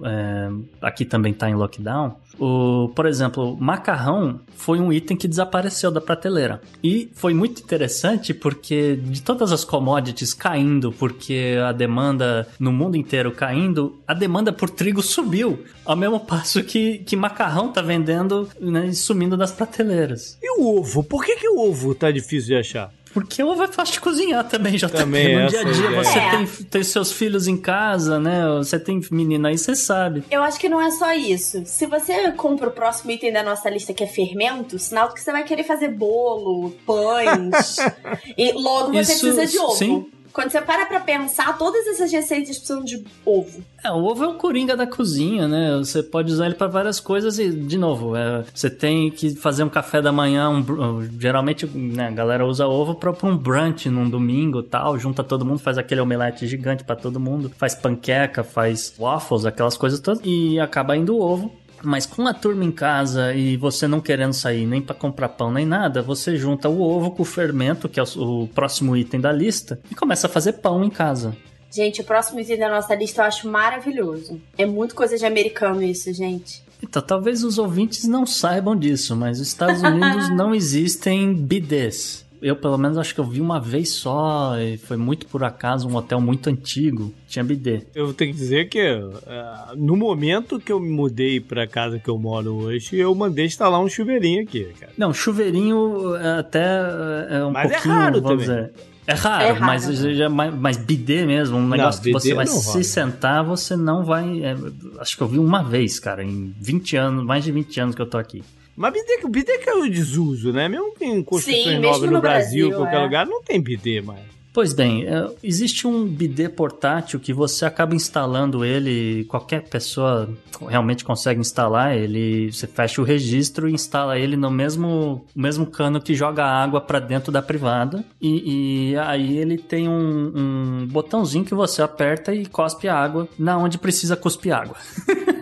é, aqui também tá em lockdown. O, por exemplo, macarrão foi um item que desapareceu da prateleira. E foi muito interessante porque de todas as commodities caindo, porque a demanda no mundo inteiro caindo, a demanda por trigo subiu. Ao mesmo <laughs> passo que, que macarrão tá vendendo né, e sumindo das prateleiras. E o ovo? Por que, que o ovo tá difícil de achar? Porque ovo é fácil de cozinhar também, já Também no essa dia a dia. ideia. Você É. tem, tem seus filhos em casa, né? Você tem menina aí, você sabe. Eu acho que não é só isso. Se você compra o próximo item da nossa lista, que é fermento, sinal que você vai querer fazer bolo, pães. <laughs> e logo você Isso, precisa de ovo. sim. Quando você para pra pensar, todas essas receitas precisam de ovo. É, o ovo é o coringa da cozinha, né? Você pode usar ele para várias coisas e, de novo, é, você tem que fazer um café da manhã. um geralmente, né, a galera usa ovo para um brunch num domingo tal. Junta todo mundo, faz aquele omelete gigante para todo mundo. Faz panqueca, faz waffles, aquelas coisas todas. E acaba indo o ovo. Mas com a turma em casa e você não querendo sair nem para comprar pão nem nada, você junta o ovo com o fermento, que é o, o próximo item da lista, e começa a fazer pão em casa. Gente, o próximo item da nossa lista eu acho maravilhoso. É muito coisa de americano isso, gente. Então, talvez os ouvintes não saibam disso, mas nos Estados Unidos <laughs> não existem bidês. Eu, pelo menos, acho que eu vi uma vez só, e foi muito por acaso, um hotel muito antigo, tinha bidê. Eu tenho que dizer que ah, no momento que eu me mudei pra casa que eu moro hoje, eu mandei instalar um chuveirinho aqui, cara. Não, chuveirinho é, até é um Mas é pouquinho, raro vamos também. dizer. É raro, É raro. mas, mas, mas bidê mesmo, um negócio que você vai não se sentar, você não vai. é, acho que eu vi uma vez, cara, em 20 anos, mais de 20 anos que eu tô aqui. Mas bidê, bidê caiu em desuso, né? Mesmo que em construções Sim, novas no, no Brasil, Brasil, qualquer é. lugar, não tem bidê mais. Pois bem, é, existe um bidê portátil que você acaba instalando ele, qualquer pessoa realmente consegue instalar ele, você fecha o registro e instala ele no mesmo, mesmo cano que joga água para dentro da privada e, e aí ele tem um, um botãozinho que você aperta e cospe água na onde precisa cuspir água.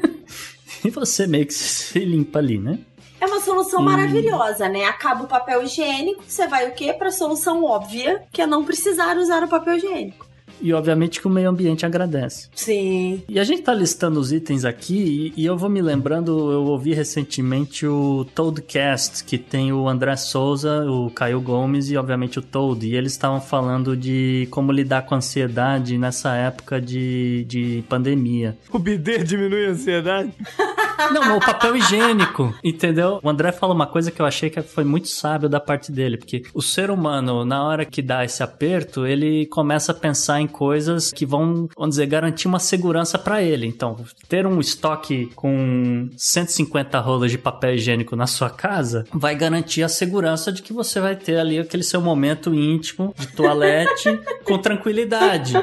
<laughs> e você meio que se limpa ali, né? É uma solução Hum. maravilhosa, né? Acaba o papel higiênico, você vai o quê? Pra solução óbvia, que é não precisar usar o papel higiênico. E obviamente que o meio ambiente agradece. Sim. E a gente tá listando os itens aqui e, e eu vou me lembrando, eu ouvi recentemente o Toadcast, que tem o André Souza, o Caio Gomes e obviamente o Toad, e eles estavam falando de como lidar com a ansiedade nessa época de, de pandemia. O bidê diminui a ansiedade? <laughs> Não, o papel higiênico, entendeu? O André fala uma coisa que eu achei que foi muito sábio da parte dele, porque o ser humano, na hora que dá esse aperto, ele começa a pensar em coisas que vão, vamos dizer, garantir uma segurança para ele. Então, ter um estoque com 150 rolas de papel higiênico na sua casa vai garantir a segurança de que você vai ter ali aquele seu momento íntimo de toalete <laughs> com tranquilidade.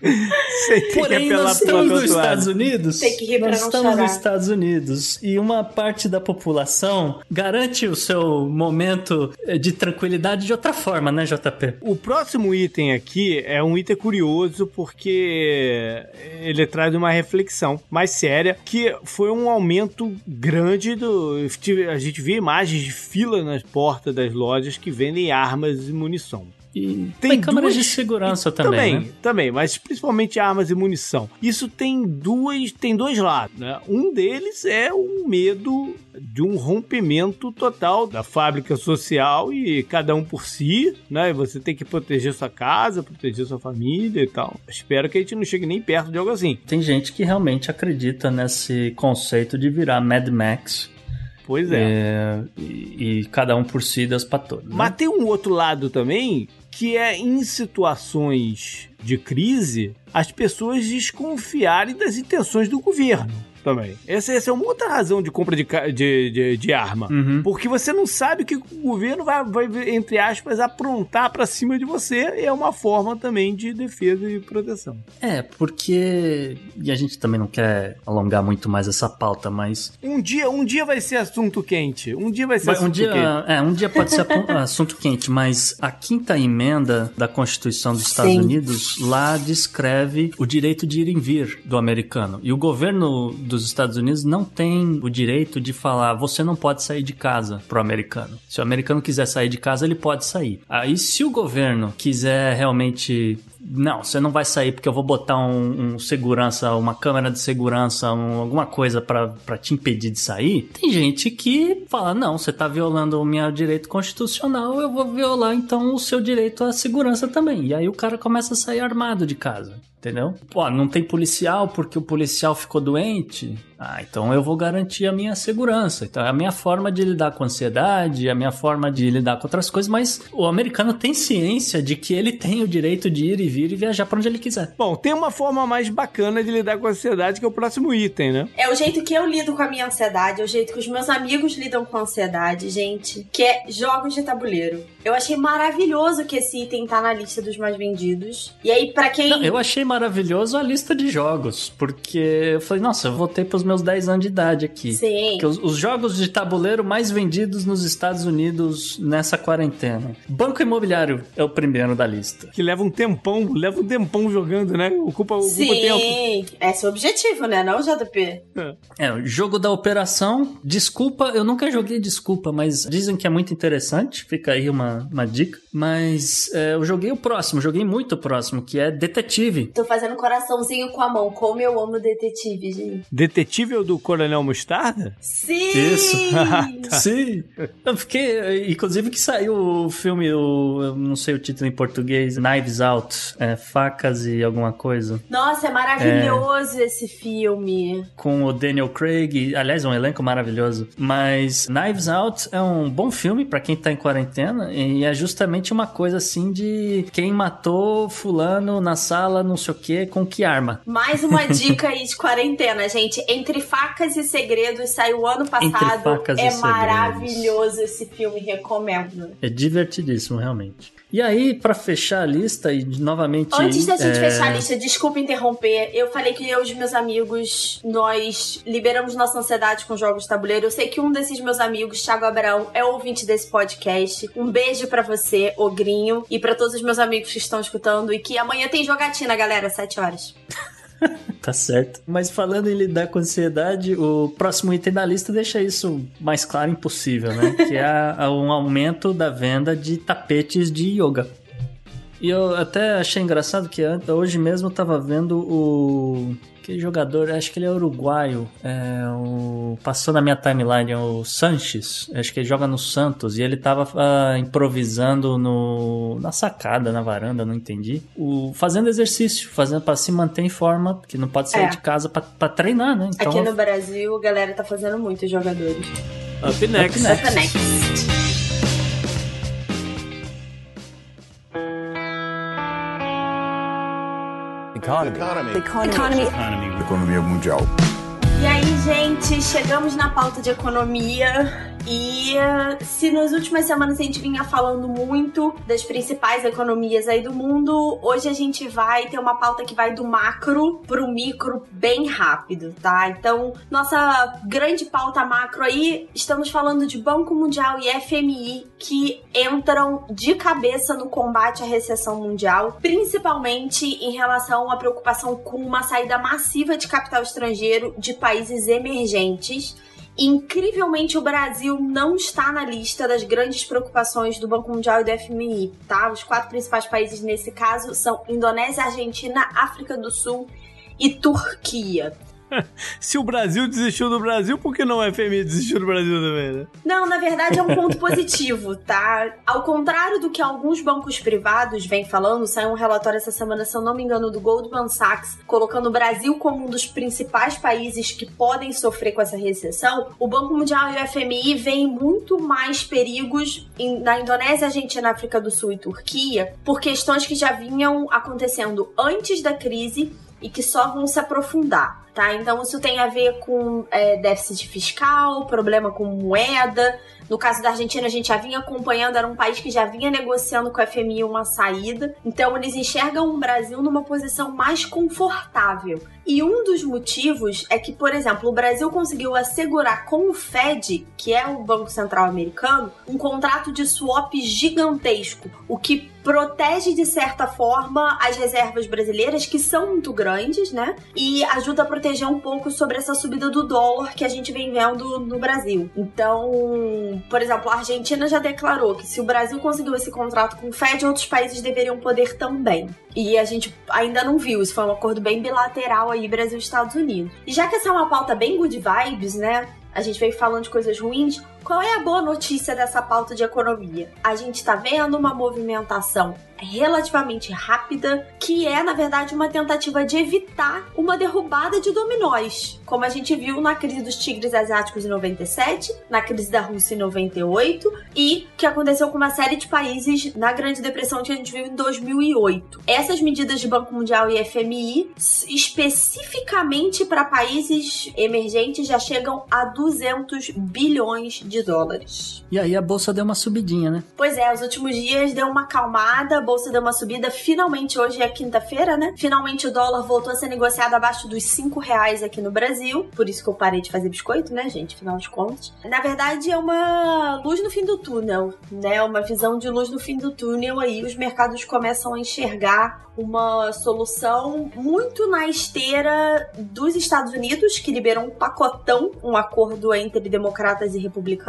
<laughs> Você tem que Porém, apelar nós estamos nos toalha. Estados Unidos. Tem que rir nós estamos chorar. nos Estados Unidos e uma parte da população garante o seu momento eh, de tranquilidade de outra forma, né, JP? O próximo item aqui é um item curioso porque ele traz uma reflexão mais séria, que foi um aumento grande do. A gente vê imagens de fila nas portas das lojas que vendem armas e munição. E Tem tem câmeras duas- de segurança também, também, né? também, mas principalmente armas e munição. Isso tem duas, tem dois lados, né? Um deles é o medo de um rompimento total da fábrica social e cada um por si, né? E Você tem que proteger sua casa, proteger sua família e tal. Espero que a gente não chegue nem perto de algo assim. Tem gente que realmente acredita nesse conceito de virar Mad Max Pois é. é, e, e cada um por si, Deus pra todos. né? Mas tem um outro lado também, que é em situações de crise, as pessoas desconfiarem das intenções do governo também. Essa, essa é uma outra razão de compra de, de, de, de arma. Uhum. Porque você não sabe o que o governo vai, vai entre aspas, aprontar pra cima de você. E é uma forma também de defesa e proteção. É, porque. E a gente também não quer alongar muito mais essa pauta, mas Um dia, um dia vai ser assunto quente. Um dia vai ser Vai- assunto um dia, quente. é, um dia pode ser <laughs> assunto quente, mas a quinta emenda da Constituição dos Estados Sim. Unidos lá descreve o direito de ir e vir do americano. E o governo dos Estados Unidos não tem o direito de falar você não pode sair de casa pro americano. Se o americano quiser sair de casa, ele pode sair. Aí se o governo quiser realmente não, você não vai sair porque eu vou botar um, um segurança, uma câmera de segurança, um- alguma coisa pra te impedir de sair. Tem gente que fala: não, você tá violando o meu direito constitucional, eu vou violar então o seu direito à segurança também. E aí o cara começa a sair armado de casa. Entendeu? Pô, não tem policial porque o policial ficou doente. Ah, então eu vou garantir a minha segurança. Então é a minha forma de lidar com ansiedade, é a minha forma de lidar com outras coisas, mas o americano tem ciência de que ele tem o direito de ir e vir e viajar pra onde ele quiser. Bom, tem uma forma mais bacana de lidar com a ansiedade, que é o próximo item, né? É o jeito que eu lido com a minha ansiedade, é o jeito que os meus amigos lidam com a ansiedade, gente, que é jogos de tabuleiro. Eu achei maravilhoso que esse item tá na lista dos mais vendidos. E aí, pra quem. Não, eu achei maravilhoso a lista de jogos, porque eu falei, nossa, eu voltei pros meus 10 anos de idade aqui. Sim. Que os, os jogos de tabuleiro mais vendidos nos Estados Unidos nessa quarentena. Banco Imobiliário é o primeiro da lista. Que leva um tempão, leva um tempão jogando, né? Ocupa, ocupa tempo. Sim, esse é o objetivo, né? Não, JP? É, o jogo da operação. Desculpa, eu nunca joguei Desculpa, mas dizem que é muito interessante. Fica aí uma, uma dica. Mas é, eu joguei o próximo, joguei muito o próximo, que é Detetive. Tô fazendo coraçãozinho com a mão. Como eu amo detetive, gente. Detetive é o do Coronel Mostarda? Sim! Isso. <laughs> Sim. Eu fiquei. Inclusive que saiu o filme, o, eu não sei o título em português, Knives Out, é, Facas e alguma coisa. Nossa, é maravilhoso esse filme. Com o Daniel Craig, aliás, é um elenco maravilhoso. Mas Knives Out é um bom filme pra quem tá em quarentena e é justamente uma coisa assim de quem matou fulano na sala, não sei o que, com que arma. Mais uma <laughs> dica aí de quarentena, gente. Entre Facas e Segredos saiu ano passado. Facas e é Segredos. maravilhoso esse filme, recomendo. É divertidíssimo, realmente. E aí, pra fechar a lista e novamente. Antes da gente é, fechar a lista, desculpa interromper. Eu falei que eu e os meus amigos, nós liberamos nossa ansiedade com jogos de tabuleiro. Eu sei que um desses meus amigos, Thiago Abraão, é ouvinte desse podcast. Um beijo pra você, Ogrinho, e pra todos os meus amigos que estão escutando. E que amanhã tem jogatina, galera, 7 horas. <laughs> <laughs> Tá certo. Mas falando em lidar com ansiedade, o próximo item da lista deixa isso mais claro impossível, né? que é um aumento da venda de tapetes de yoga. E eu até achei engraçado que hoje mesmo eu tava vendo o Aquele jogador, acho que ele é uruguaio. É, o, passou na minha timeline, o Sanches. Acho que ele joga no Santos. E ele tava uh, improvisando no, na sacada, na varanda, não entendi. O, fazendo exercício, fazendo para se manter em forma, porque não pode sair é. de casa para treinar, né? Então, Aqui no Brasil, a galera tá fazendo muito jogadores. Up next. Up next. Up next. Economy. Economy. Economy. Economy. Economia mundial. E aí, gente, chegamos na pauta de economia. E se nas últimas semanas a gente vinha falando muito das principais economias aí do mundo, hoje a gente vai ter uma pauta que vai do macro pro micro bem rápido, tá? Então, nossa grande pauta macro aí, estamos falando de Banco Mundial e FMI que entram de cabeça no combate à recessão mundial, principalmente em relação à preocupação com uma saída massiva de capital estrangeiro de países emergentes Incrivelmente, o Brasil não está na lista das grandes preocupações do Banco Mundial e do FMI, tá? Os quatro principais países nesse caso são Indonésia, Argentina, África do Sul e Turquia. <laughs> Se o Brasil desistiu do Brasil, por que não a FMI desistiu do Brasil também, né? Não, na verdade é um ponto <laughs> positivo, tá? Ao contrário do que alguns bancos privados vêm falando, saiu um relatório essa semana, se eu não me engano, do Goldman Sachs, colocando o Brasil como um dos principais países que podem sofrer com essa recessão. O Banco Mundial e o FMI veem muito mais perigos na Indonésia, Argentina, África do Sul e Turquia, por questões que já vinham acontecendo antes da crise e que só vão se aprofundar, tá? Então isso tem a ver com é, déficit fiscal, problema com moeda. No caso da Argentina, a gente já vinha acompanhando, era um país que já vinha negociando com a FMI uma saída. Então eles enxergam o Brasil numa posição mais confortável. E um dos motivos é que, por exemplo, o Brasil conseguiu assegurar com o Fed, que é o Banco Central Americano, um contrato de swap gigantesco, o que protege de certa forma as reservas brasileiras, que são muito grandes, né? E ajuda a proteger um pouco sobre essa subida do dólar que a gente vem vendo no Brasil. Então, por exemplo, a Argentina já declarou que se o Brasil conseguiu esse contrato com o Fed, outros países deveriam poder também. E a gente ainda não viu, isso foi um acordo bem bilateral aí Brasil e Estados Unidos. E já que essa é uma pauta bem good vibes, né? A gente veio falando de coisas ruins. Qual é a boa notícia dessa pauta de economia? A gente está vendo uma movimentação relativamente rápida, que é, na verdade, uma tentativa de evitar uma derrubada de dominós, como a gente viu na crise dos tigres asiáticos em 97, na crise da Rússia em 98 e que aconteceu com uma série de países na Grande Depressão que a gente viu em 2008. Essas medidas de Banco Mundial e FMI, especificamente para países emergentes, já chegam a 200 bilhões de dólares. E aí a bolsa deu uma subidinha, né? Pois é, os últimos dias deu uma acalmada, bolsa deu uma subida. Finalmente, hoje é quinta-feira, né? Finalmente o dólar voltou a ser negociado abaixo dos 5 reais aqui no Brasil. Por isso que eu parei de fazer biscoito, né, gente? Afinal de contas. Na verdade, é uma luz no fim do túnel, né? Uma visão de luz no fim do túnel aí. Os mercados começam a enxergar uma solução muito na esteira dos Estados Unidos, que liberou um pacotão, um acordo entre democratas e republicanos,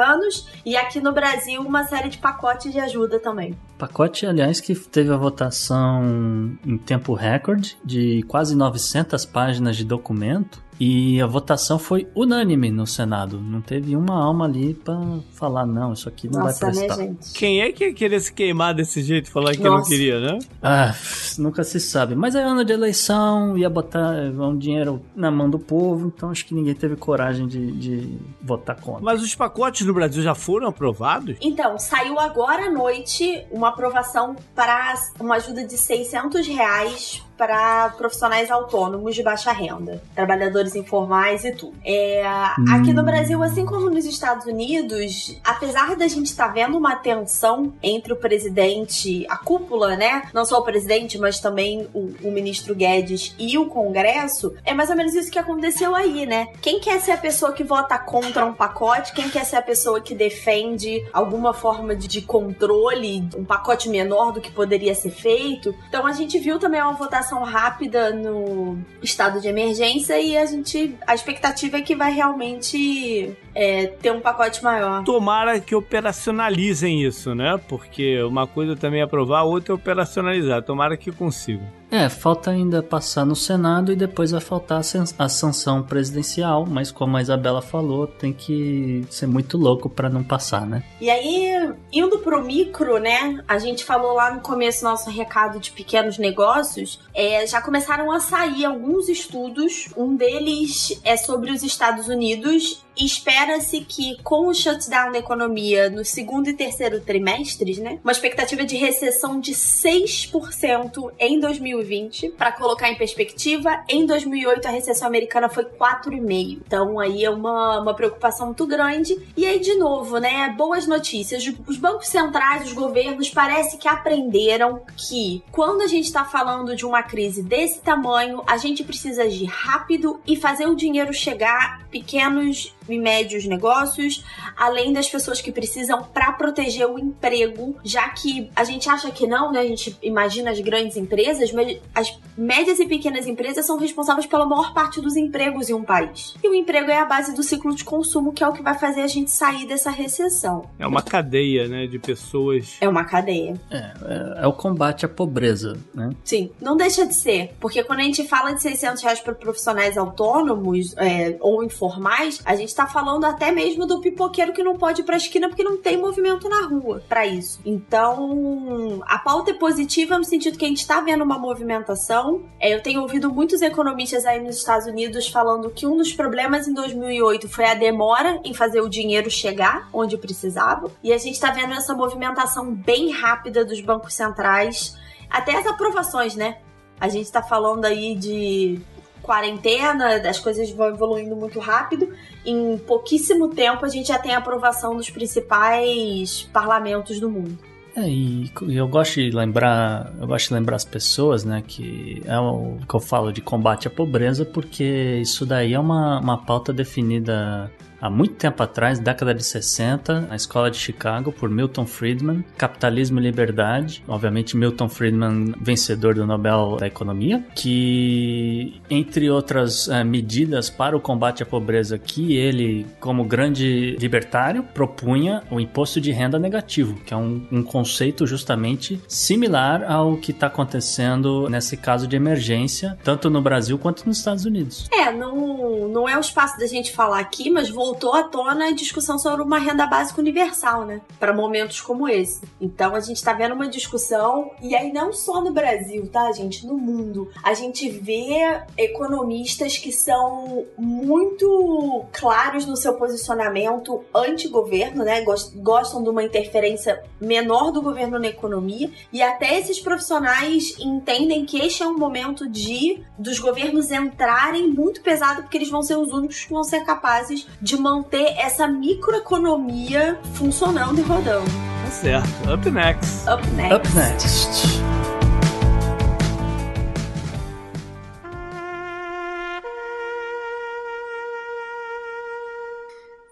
e aqui no Brasil uma série de pacotes de ajuda também. Pacote, aliás, que teve a votação em tempo recorde de quase 900 páginas de documento e a votação foi unânime no Senado. Não teve uma alma ali pra falar, não, isso aqui não Nossa, vai né, prestar. Né, Quem é que ia querer se queimar desse jeito falar que não queria, né? Ah, nunca se sabe. Mas é ano de eleição, ia botar um dinheiro na mão do povo, então acho que ninguém teve coragem de, de votar contra. Mas os pacotes no Brasil já foram aprovados? Então, saiu agora à noite uma aprovação para uma ajuda de 600 reais para profissionais autônomos de baixa renda, trabalhadores informais e tudo. É, hum. Aqui no Brasil, assim como nos Estados Unidos, apesar da gente estar tá vendo uma tensão entre o presidente, a cúpula, né? Não só o presidente, mas também o, o ministro Guedes e o Congresso, é mais ou menos isso que aconteceu aí, né? Quem quer ser a pessoa que vota contra um pacote, quem quer ser a pessoa que defende alguma forma de, de controle, um pacote menor do que poderia ser feito. Então a gente viu também uma votação rápida no estado de emergência e a gente. A expectativa é que vai realmente é, ter um pacote maior. Tomara que operacionalizem isso, né? Porque uma coisa também é aprovar, outra é operacionalizar. Tomara que consigam. É, falta ainda passar no Senado e depois vai faltar a sanção presidencial, mas como a Isabela falou, tem que ser muito louco para não passar, né? E aí, indo pro micro, né? A gente falou lá no começo nosso recado de pequenos negócios, é, já começaram a sair alguns estudos. Um deles é sobre os Estados Unidos espera-se que com o shutdown da economia no segundo e terceiro trimestres, né, uma expectativa de recessão de 6% em 2020. Para colocar em perspectiva, em 2008 a recessão americana foi 4,5. Então aí é uma, uma preocupação muito grande. E aí de novo, né, boas notícias. Os bancos centrais, os governos parece que aprenderam que quando a gente está falando de uma crise desse tamanho, a gente precisa agir rápido e fazer o dinheiro chegar pequenos e médios negócios, além das pessoas que precisam para proteger o emprego, já que a gente acha que não, né? A gente imagina as grandes empresas, mas as médias e pequenas empresas são responsáveis pela maior parte dos empregos em um país. E o emprego é a base do ciclo de consumo, que é o que vai fazer a gente sair dessa recessão. É uma cadeia, né, de pessoas. É uma cadeia. É, é, é o combate à pobreza, né? Sim, não deixa de ser, porque quando a gente fala de 600 reais para profissionais autônomos é, ou informais, a gente está falando até mesmo do pipoqueiro que não pode ir pra esquina porque não tem movimento na rua para isso. Então, a pauta é positiva no sentido que a gente está vendo uma movimentação. É, eu tenho ouvido muitos economistas aí nos Estados Unidos falando que um dos problemas em 2008 foi a demora em fazer o dinheiro chegar onde precisava. E a gente está vendo essa movimentação bem rápida dos bancos centrais, até as aprovações, né? A gente está falando aí de quarentena, as coisas vão evoluindo muito rápido. Em pouquíssimo tempo a gente já tem a aprovação dos principais parlamentos do mundo. É, e eu gosto de lembrar, eu gosto de lembrar as pessoas, né, que é o que eu falo de combate à pobreza, porque isso daí é uma, uma pauta definida há muito tempo atrás, década de 60, na escola de Chicago, por Milton Friedman, Capitalismo e Liberdade. Obviamente, Milton Friedman, vencedor do Nobel da Economia, que, entre outras é, medidas para o combate à pobreza, que ele, como grande libertário, propunha o imposto de renda negativo, que é um, um conceito justamente similar ao que está acontecendo nesse caso de emergência, tanto no Brasil quanto nos Estados Unidos. É, não, não é o espaço da gente falar aqui, mas vou voltou à tona a discussão sobre uma renda básica universal, né? Para momentos como esse. Então a gente está vendo uma discussão, e aí não só no Brasil, tá, gente? No mundo. A gente vê economistas que são muito claros no seu posicionamento anti-governo, né? Gostam de uma interferência menor do governo na economia. E até esses profissionais entendem que este é um momento de dos governos entrarem muito pesado, porque eles vão ser os únicos que vão ser capazes de manter essa microeconomia funcionando e rodando. Tá certo. Up next. Up next. Up next.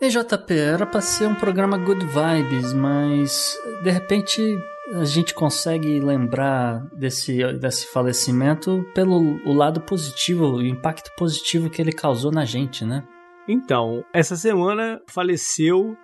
EJP era para ser um programa good vibes, mas de repente a gente consegue lembrar desse, desse falecimento pelo o lado positivo, o impacto positivo que ele causou na gente, né? Então, essa semana faleceu.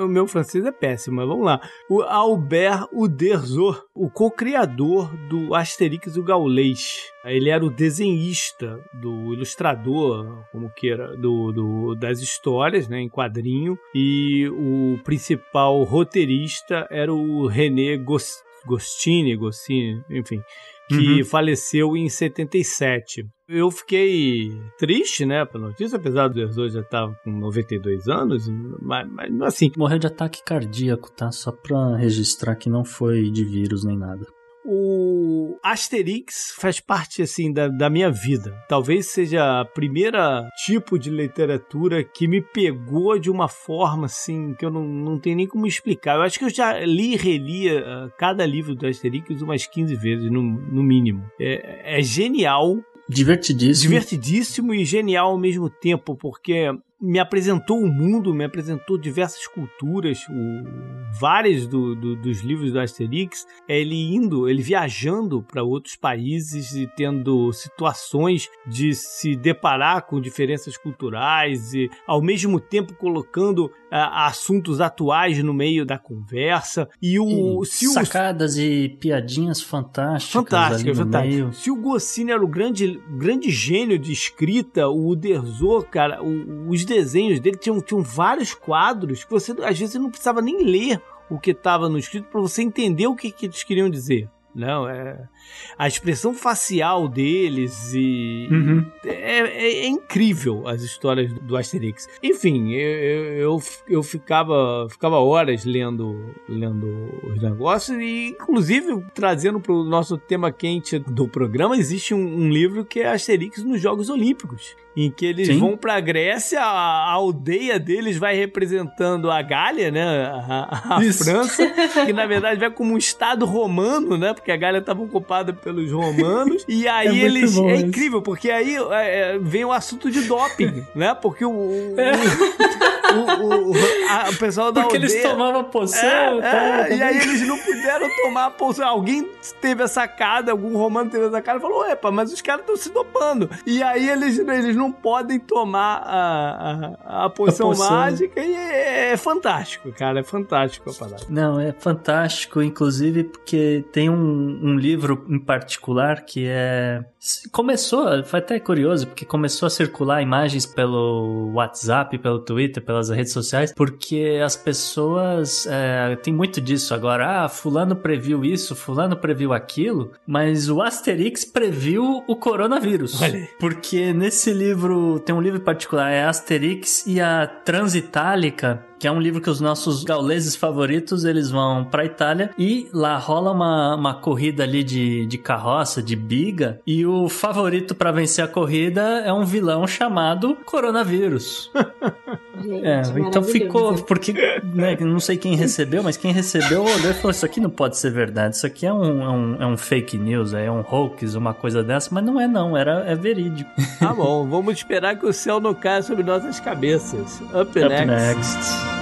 O meu francês é péssimo, mas vamos lá. O Albert Uderzo, o co-criador do Asterix e o Gaulês. Ele era o desenhista, do ilustrador, como queira, do, do, das histórias, né, em quadrinho. E o principal roteirista era o René Gostini, Gostini, enfim que uhum. faleceu em 77. Eu fiquei triste, né, pela notícia, apesar do Herzog já estar com 92 anos, mas, mas assim... Morreu de ataque cardíaco, tá? Só pra registrar que não foi de vírus nem nada. O Asterix faz parte assim da, da minha vida. Talvez seja a primeira tipo de literatura que me pegou de uma forma assim que eu não, não tenho nem como explicar. Eu acho que eu já li e relia uh, cada livro do Asterix umas 15 vezes, no, no mínimo. É, é genial Divertidíssimo. Divertidíssimo e genial ao mesmo tempo, porque me apresentou o mundo, me apresentou diversas culturas. O vários do, do, dos livros do Asterix é ele indo, ele viajando para outros países e tendo situações de se deparar com diferenças culturais e ao mesmo tempo colocando uh, assuntos atuais no meio da conversa. E o e se sacadas o, e piadinhas fantásticas fantásticas, fantásticas. se o Goscinny era o grande grande gênio de escrita o Uderzo cara o, os desenhos dele tinham, tinham vários quadros que você às vezes não precisava nem ler o que estava no escrito para você entender o que, que eles queriam dizer. Não, é. A expressão facial deles e. Uhum. É, é, é, incrível as histórias do Asterix. Enfim, eu, eu, eu, ficava, ficava horas lendo, lendo os negócios e, inclusive, trazendo para o nosso tema quente do programa, existe um, um livro que é Asterix nos Jogos Olímpicos em que eles Sim. vão Grécia, a, a, aldeia deles vai representando a Gália, né? A, a França, <laughs> que na verdade vai como um estado romano, né? Porque a Gália estava ocupada pelos romanos. <laughs> E aí é eles. É isso. incrível, porque aí é, é, vem o assunto de doping, <laughs> né? Porque o. o, é. <laughs> o, o, a, o pessoal da Porque aldeia... eles tomavam poção. É, tá, e aí eles não puderam tomar poção. Alguém teve essa sacada, algum romano teve essa sacada e falou: Epa, mas os caras estão se dopando. E aí eles, eles não podem tomar a, a, a, poção, a poção, mágica e é, é, fantástico, cara. É fantástico a parada. Não, é fantástico, inclusive, porque tem um, um livro em particular que é. Começou, foi até curioso, porque começou a circular imagens pelo WhatsApp, pelo Twitter, pelas redes sociais, porque as pessoas. É, tem muito disso agora. Ah, Fulano previu isso, Fulano previu aquilo, mas o Asterix previu o coronavírus. Porque nesse livro tem um livro particular, é Asterix e a Transitálica, que é um livro que os nossos gauleses favoritos, eles vão pra Itália e lá rola uma, uma corrida ali de, de carroça, de biga, e o favorito para vencer a corrida é um vilão chamado Coronavírus. <laughs> Gente, é, então ficou, porque né, não sei quem recebeu, mas quem recebeu olhou e falou: Isso aqui não pode ser verdade, isso aqui é um, é um, é um fake news, é um hoax, uma coisa dessa, mas não é, não, era, é verídico. Tá bom, vamos esperar que o céu não caia sobre nossas cabeças. Up, Up next. next.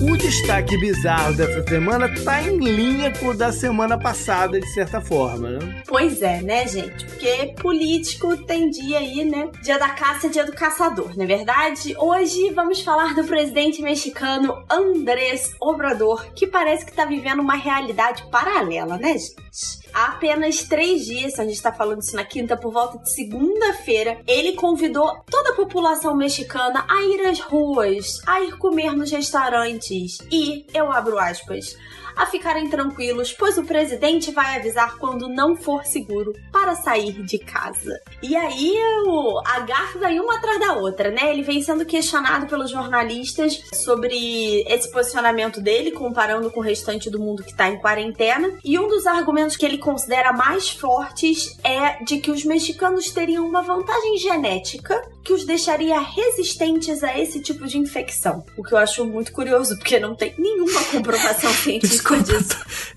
O destaque bizarro dessa semana tá em linha com o da semana passada, de certa forma, né? Pois é, né, gente? Porque político tem dia aí, né? Dia da caça, dia do caçador, não é verdade? Hoje vamos falar do presidente mexicano Andrés Obrador, que parece que tá vivendo uma realidade paralela, né, gente? Há apenas três dias, a gente está falando isso na quinta, por volta de segunda-feira, ele convidou toda a população mexicana a ir às ruas, a ir comer nos restaurantes. E, eu abro aspas, a ficarem tranquilos, pois o presidente vai avisar quando não for seguro para sair de casa. E aí o, a garra vem uma atrás da outra, né? Ele vem sendo questionado pelos jornalistas sobre esse posicionamento dele, comparando com o restante do mundo que está em quarentena. E um dos argumentos que ele considera mais fortes é de que os mexicanos teriam uma vantagem genética que os deixaria resistentes a esse tipo de infecção. O que eu acho muito curioso, porque não tem nenhuma comprovação <laughs> científica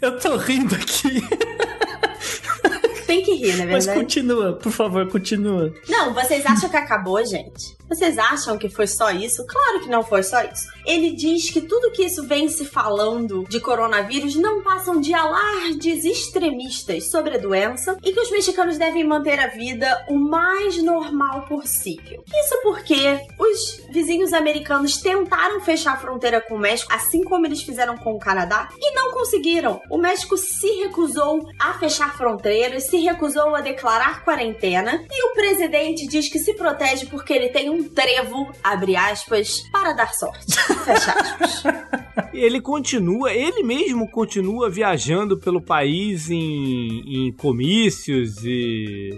Eu tô rindo aqui. <laughs> Rir, na verdade. Mas continua, por favor, continua. Não, vocês acham que acabou, gente? Vocês acham que foi só isso? Claro que não foi só isso. Ele diz que tudo que isso vem se falando de coronavírus não passam de alardes extremistas sobre a doença e que os mexicanos devem manter a vida o mais normal possível. Isso porque os vizinhos americanos tentaram fechar a fronteira com o México, assim como eles fizeram com o Canadá, e não conseguiram. O México se recusou a fechar fronteiras, se recusou a declarar quarentena, e o presidente diz que se protege porque ele tem um trevo, abre aspas, para dar sorte. Fecha aspas. <laughs> ele continua, ele mesmo continua viajando pelo país em, em comícios e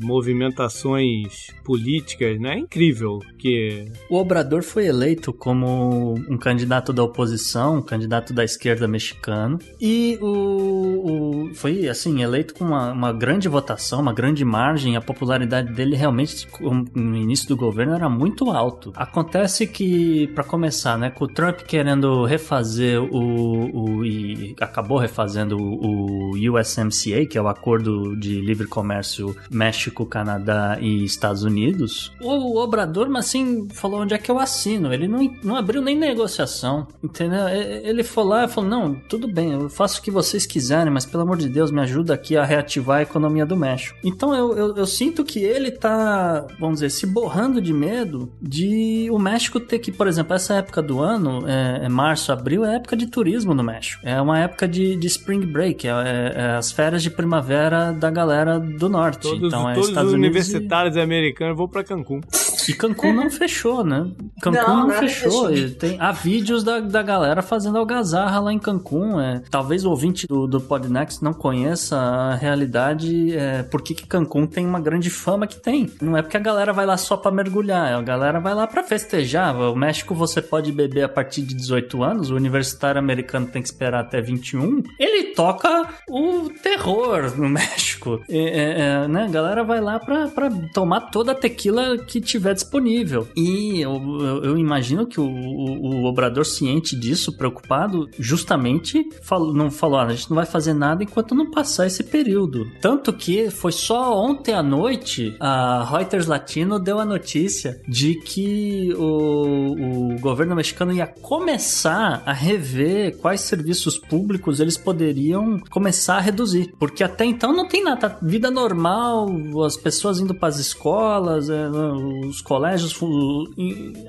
movimentações políticas, né? É incrível que o Obrador foi eleito como um candidato da oposição, um candidato da esquerda mexicano e o, o foi assim eleito com uma, uma grande votação, uma grande margem. A popularidade dele realmente no início do governo era muito alto. Acontece que para começar, né, com o Trump querendo refazer o, o e acabou refazendo o, USMCA, que é o Acordo de Livre Comércio México, Canadá e Estados Unidos, o Obrador, mas assim, falou onde é que eu assino. Ele não, não abriu nem negociação, entendeu? Ele foi lá e falou: não, tudo bem, eu faço o que vocês quiserem, mas pelo amor de Deus, me ajuda aqui a reativar a economia do México. Então eu, eu, eu sinto que ele tá, vamos dizer, se borrando de medo de o México ter que, por exemplo, essa época do ano, é, é março, abril, é época de turismo no México. É uma época de, de spring break, é, é, é as férias de primavera da galera do norte. Todos, então, é todos os universitários e... americanos vão para Cancún. E Cancún não <laughs> fechou, né? Cancún não, não fechou. Tem, há vídeos da, da galera fazendo algazarra lá em Cancún. É, talvez o ouvinte do, do Podnext não conheça a realidade, é, por que Cancún tem uma grande fama que tem. Não é porque a galera vai lá só para mergulhar, a galera vai lá para festejar. O México você pode beber a partir de 18 anos, o universitário americano tem que esperar até 21. Ele toca o terror no <laughs> México. É, é, né? A galera vai lá pra, pra tomar toda a tequila que tiver disponível. E eu, eu, eu imagino que o, o, o, obrador ciente disso, preocupado, justamente falou, não falou, ah, a gente não vai fazer nada enquanto não passar esse período. Tanto que foi só ontem à noite a Reuters Latino deu a notícia de que o, o governo mexicano ia começar a rever quais serviços públicos eles poderiam começar a reduzir. Porque até então não tem nada. Vida normal, as pessoas indo para as escolas, é, os colégios.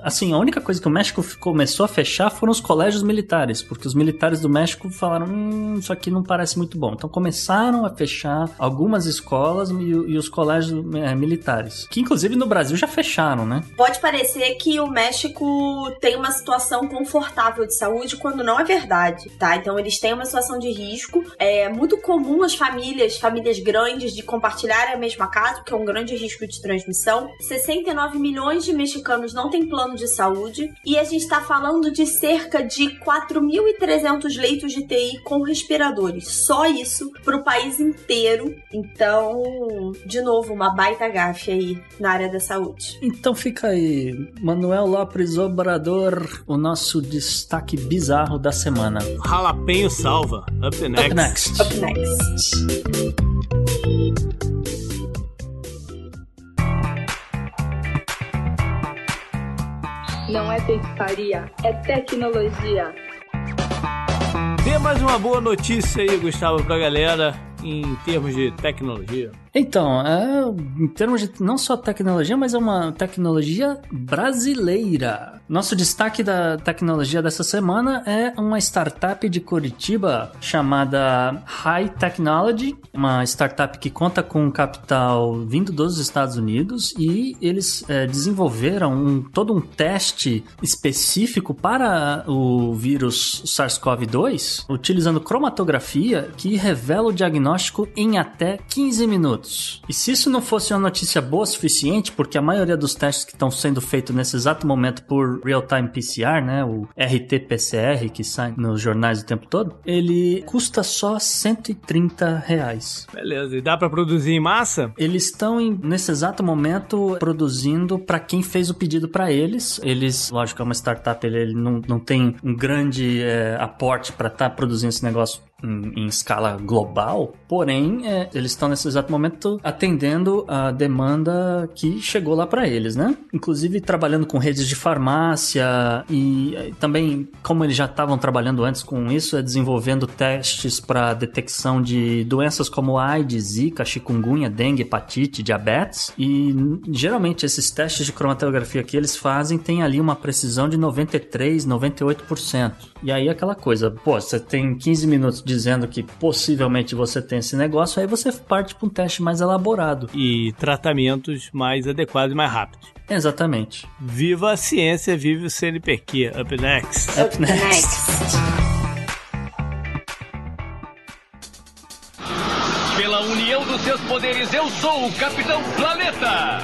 Assim, a única coisa que o México começou a fechar foram os colégios militares, porque os militares do México falaram: hum, isso aqui não parece muito bom. Então começaram a fechar algumas escolas e, e os colégios é, militares, que inclusive no Brasil já fecharam, né? Pode parecer que o México tem uma situação confortável de saúde quando não é verdade, tá? Então eles têm uma situação de risco. É muito comum as famílias, famílias grandes, de compartilharem a mesma casa, que é um grande risco de transmissão. 69 milhões de mexicanos não têm plano de saúde e a gente está falando de cerca de 4.300 leitos de TI com respiradores. Só isso para o país inteiro. Então, de novo, uma baita gafe aí na área da saúde. Então fica aí, Manuel Lopes Obrador, o nosso destaque bizarro da semana. Jalapeno salva. Up next. Up next. Up next. Não é feitiçaria, é tecnologia. Dê mais uma boa notícia aí, Gustavo, pra galera em termos de tecnologia. Então, é, em termos de não só tecnologia, mas é uma tecnologia brasileira. Nosso destaque da tecnologia dessa semana é uma startup de Curitiba chamada High Technology, uma startup que conta com capital vindo dos Estados Unidos e eles é, desenvolveram um, todo um teste específico para o vírus SARS-CoV-2, utilizando cromatografia que revela o diagnóstico em até 15 minutos minutos. E se isso não fosse uma notícia boa o suficiente, porque a maioria dos testes que estão sendo feitos nesse exato momento por real-time PCR, né, o RT-PCR que sai nos jornais o tempo todo, ele custa só 130 reais. Beleza, e dá para produzir em massa? Eles estão nesse exato momento produzindo para quem fez o pedido para eles. Eles, lógico, é uma startup, ele, ele não, não tem um grande é, aporte para estar tá produzindo esse negócio em, em escala global, porém, é, eles estão nesse exato momento atendendo a demanda que chegou lá para eles, né? Inclusive trabalhando com redes de farmácia e também, como eles já estavam trabalhando antes com isso, é desenvolvendo testes para detecção de doenças como AIDS, Zika, chikungunya, dengue, hepatite, diabetes. E geralmente esses testes de cromatografia que eles fazem têm ali uma precisão de 93, 98%. E aí aquela coisa, pô, você tem 15 minutos dizendo que possivelmente você tem esse negócio, aí você parte para um teste mais elaborado. E tratamentos mais adequados e mais rápidos. Exatamente. Viva a ciência, vive o CNPq. Up next. Up next. Pela união dos seus poderes, eu sou o Capitão Planeta!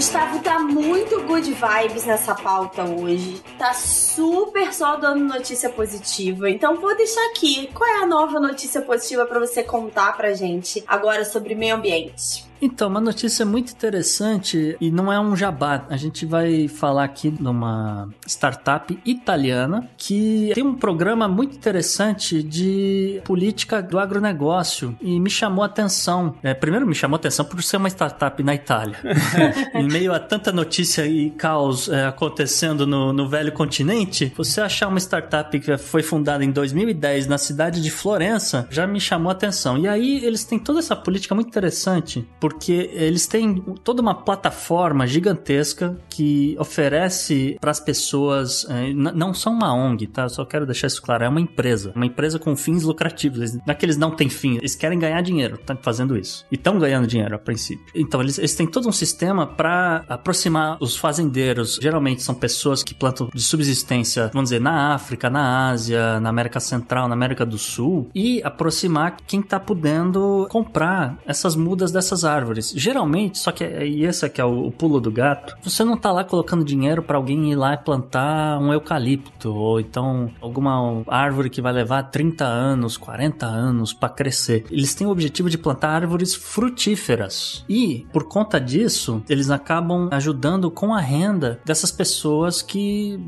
Gustavo tá muito good vibes nessa pauta hoje. Tá super só dando notícia positiva. Então vou deixar aqui. Qual é a nova notícia positiva para você contar pra gente agora sobre meio ambiente? Então, uma notícia muito interessante e não é um jabá. A gente vai falar aqui numa startup italiana que tem um programa muito interessante de política do agronegócio e me chamou a atenção. É, primeiro, me chamou a atenção por ser uma startup na Itália. <laughs> em meio a tanta notícia e caos é, acontecendo no, no velho continente, você achar uma startup que foi fundada em 2010 na cidade de Florença já me chamou a atenção. E aí eles têm toda essa política muito interessante porque eles têm toda uma plataforma gigantesca que oferece para as pessoas. É, não são uma ONG, tá? Só quero deixar isso claro. É uma empresa. Uma empresa com fins lucrativos. Não é que eles não têm fim, eles querem ganhar dinheiro, tá fazendo isso. E estão ganhando dinheiro a princípio. Então, eles, eles têm todo um sistema para aproximar os fazendeiros. Geralmente são pessoas que plantam de subsistência, vamos dizer, na África, na Ásia, na América Central, na América do Sul, e aproximar quem tá podendo comprar essas mudas dessas árvores. Geralmente, só que e esse aqui é o, o pulo do gato, você não tá lá colocando dinheiro para alguém ir lá e plantar um eucalipto ou então alguma árvore que vai levar 30 anos, 40 anos para crescer. Eles têm o objetivo de plantar árvores frutíferas. E por conta disso, eles acabam ajudando com a renda dessas pessoas que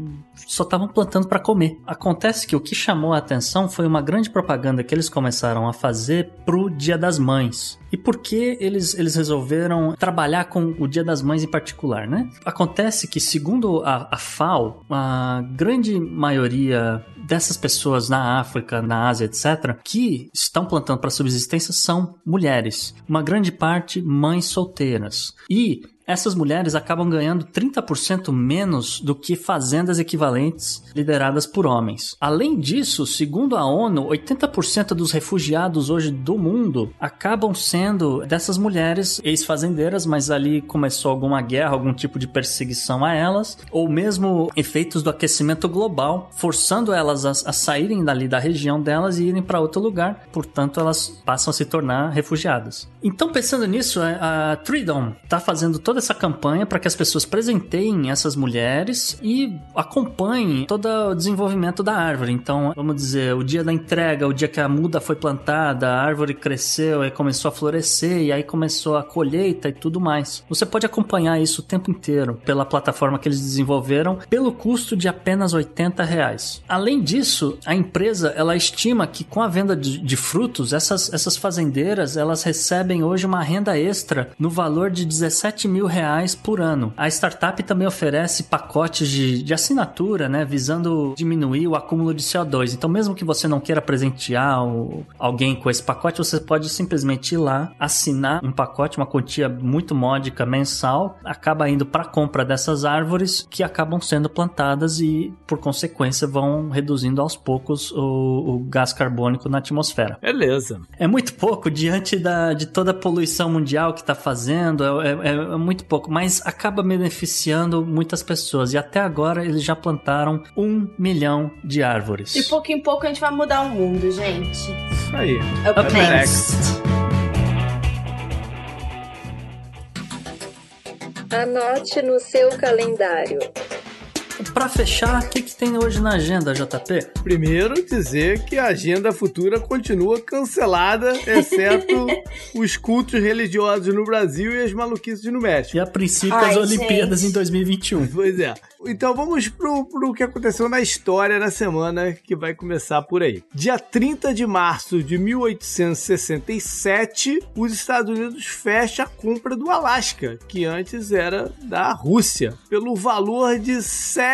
só estavam plantando para comer. Acontece que o que chamou a atenção foi uma grande propaganda que eles começaram a fazer pro Dia das Mães. E por que eles, eles resolveram trabalhar com o Dia das Mães em particular, né? Acontece que, segundo a, a FAO, a grande maioria dessas pessoas na África, na Ásia, etc., que estão plantando para subsistência são mulheres. Uma grande parte mães solteiras. E essas mulheres acabam ganhando 30% menos do que fazendas equivalentes lideradas por homens. Além disso, segundo a ONU, 80% dos refugiados hoje do mundo acabam sendo dessas mulheres ex-fazendeiras, mas ali começou alguma guerra, algum tipo de perseguição a elas, ou mesmo efeitos do aquecimento global, forçando elas a, a saírem dali da região delas e irem para outro lugar, portanto elas passam a se tornar refugiadas. Então, pensando nisso, a, a Freedom está fazendo toda essa campanha para que as pessoas presenteiem essas mulheres e acompanhem todo o desenvolvimento da árvore. Então, vamos dizer, o dia da entrega, o dia que a muda foi plantada, a árvore cresceu e começou a florescer, e aí começou a colheita e tudo mais. Você pode acompanhar isso o tempo inteiro pela plataforma que eles desenvolveram, pelo custo de apenas 80 reais. Além disso, a empresa ela estima que com a venda de, de frutos, essas, essas fazendeiras elas recebem hoje uma renda extra no valor de 17 mil reais por ano. A startup também oferece pacotes de, de assinatura, né, visando diminuir o acúmulo de CO2. Então, mesmo que você não queira presentear o, alguém com esse pacote, você pode simplesmente ir lá, assinar um pacote, uma quantia muito módica mensal, acaba indo para compra dessas árvores que acabam sendo plantadas e, por consequência, vão reduzindo aos poucos o, o gás carbônico na atmosfera. Beleza. É muito pouco diante da, de toda a poluição mundial que está fazendo, é, é, é muito pouco, mas acaba beneficiando muitas pessoas. E até agora eles já plantaram um milhão de árvores. De pouco em pouco a gente vai mudar o mundo, gente. Isso aí. Up, Up next. next. Anote no seu calendário. Pra fechar, o que, que tem hoje na agenda, JP? Primeiro, dizer que a agenda futura continua cancelada, exceto <laughs> os cultos religiosos no Brasil e as maluquices no México. E a princípio Ai, as Olimpíadas gente. em 2021. Pois é. Então vamos pro, pro que aconteceu na história da semana que vai começar por aí. Dia 30 de março de 1867, os Estados Unidos fecham a compra do Alasca, que antes era da Rússia, pelo valor de 7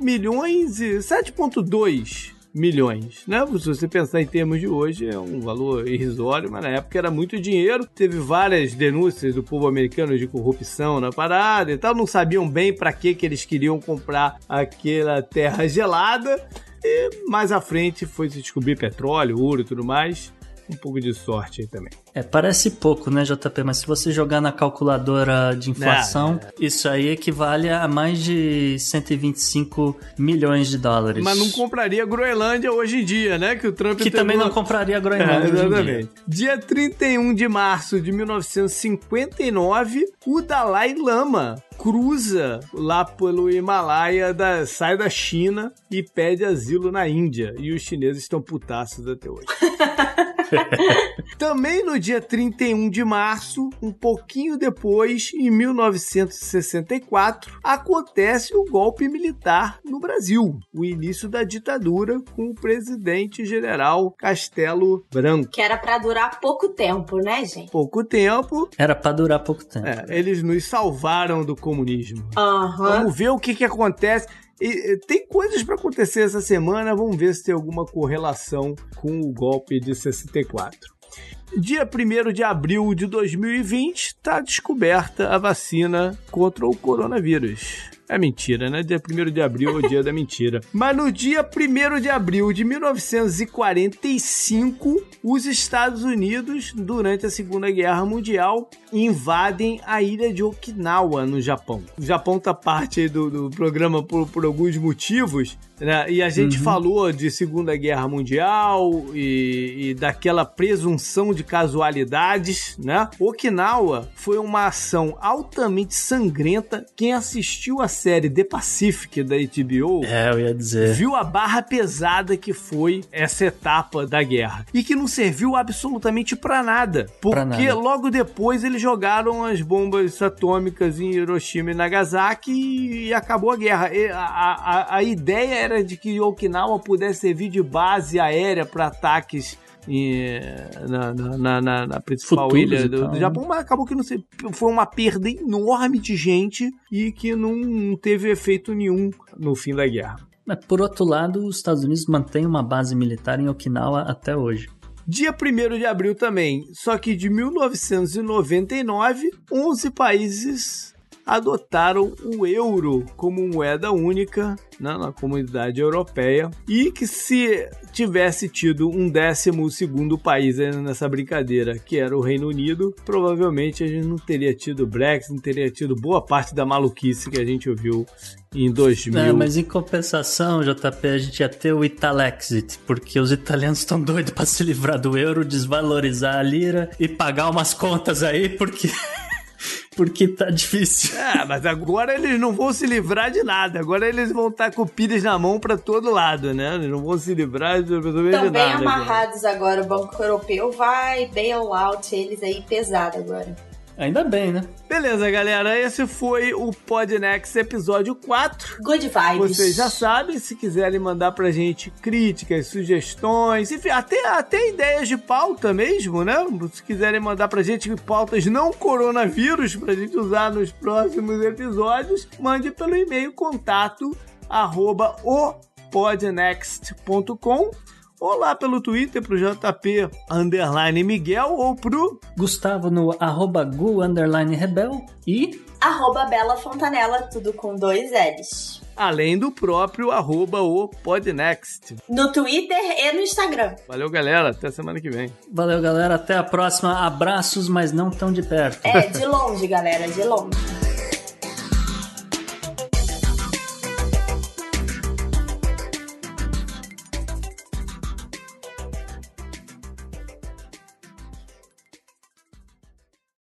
milhões e 7.2 milhões, né? Se você pensar em termos de hoje, é um valor irrisório, mas na época era muito dinheiro. Teve várias denúncias do povo americano de corrupção na parada e tal, não sabiam bem para que que eles queriam comprar aquela terra gelada. E mais à frente foi se descobrir petróleo, ouro e tudo mais. Um pouco de sorte aí também. É, parece pouco, né, JP? Mas se você jogar na calculadora de inflação, É, isso aí equivale a mais de 125 milhões de dólares. Mas não compraria Groenlândia hoje em dia, né? Que o Trump Que também não compraria É, Groenlândia <laughs> hoje em dia. exatamente. Dia 31 de março de 1959, o Dalai Lama cruza lá pelo Himalaia, da- sai da China e pede asilo na Índia. E os chineses estão putaços até hoje. <laughs> Também no dia 31 de março, um pouquinho depois, em 1964, acontece o golpe militar no Brasil, o início da ditadura com o presidente general Castelo Branco. Que era pra durar pouco tempo, né, gente? Pouco tempo, Era pra durar pouco tempo. é, eles nos salvaram do comunismo. Aham. Vamos ver o que, que acontece. E, tem coisas para acontecer essa semana, vamos ver se tem alguma correlação com o golpe de 64. Dia 1 de abril de 2020, está descoberta a vacina contra o coronavírus. É mentira, né? Dia 1 de abril é o dia da mentira. <laughs> Mas no dia 1 de abril de 1945, os Estados Unidos, durante a Segunda Guerra Mundial, invadem a ilha de Okinawa, no Japão. O Japão tá parte do, do programa por, por alguns motivos, né? E a gente falou de Segunda Guerra Mundial e, e daquela presunção de casualidades, né? Okinawa foi uma ação altamente sangrenta. Quem assistiu a série The Pacific da HBO É, eu ia dizer. viu a barra pesada que foi essa etapa da guerra e que não serviu absolutamente pra nada, porque Pra nada. logo depois eles jogaram as bombas atômicas em Hiroshima e Nagasaki e acabou a guerra. E a, a, a ideia era de que Okinawa pudesse servir de base aérea para ataques em- na, na- na- na- na principal Futuros ilha e do, do né? Japão, mas acabou que não se, foi uma perda enorme de gente e que não teve efeito nenhum no fim da guerra. Mas por outro lado, os Estados Unidos mantêm uma base militar em Okinawa até hoje. Dia 1 de abril também, só que de 1999, 11 países adotaram o euro como moeda única né, na comunidade europeia e que se tivesse tido um décimo segundo país aí nessa brincadeira, que era o Reino Unido, provavelmente a gente não teria tido Brexit, não teria tido boa parte da maluquice que a gente ouviu em 2000. É, mas em compensação, JP, a gente ia ter o Italexit, porque os italianos estão doidos pra se livrar do euro, desvalorizar a lira e pagar umas contas aí, porque. Porque tá difícil. É, <laughs> mas agora eles não vão se livrar de nada. Agora eles vão estar com pilhas na mão pra todo lado, né? Eles não vão se livrar de absolutamente Estão bem nada. amarrados agora. O Banco Europeu vai bailout eles aí pesado agora. Ainda bem, né? Beleza, galera. Esse foi o Podnext episódio 4. Good vibes. Vocês já sabem, se quiserem mandar pra gente críticas, sugestões, enfim, até, até ideias de pauta mesmo, né? Se quiserem mandar pra gente pautas não coronavírus pra gente usar nos próximos episódios, mande pelo e-mail contato arroba opodnext.com ou lá pelo Twitter pro JP underline Miguel ou pro Gustavo no arroba gu underline rebel e Arroba Bela Fontanella, tudo com dois L's. além do próprio arroba o Podnext. No Twitter e no Instagram. Valeu, galera. Até semana que vem. valeu galera, até a próxima. Abraços, mas não tão de perto. É, de longe, galera, de longe.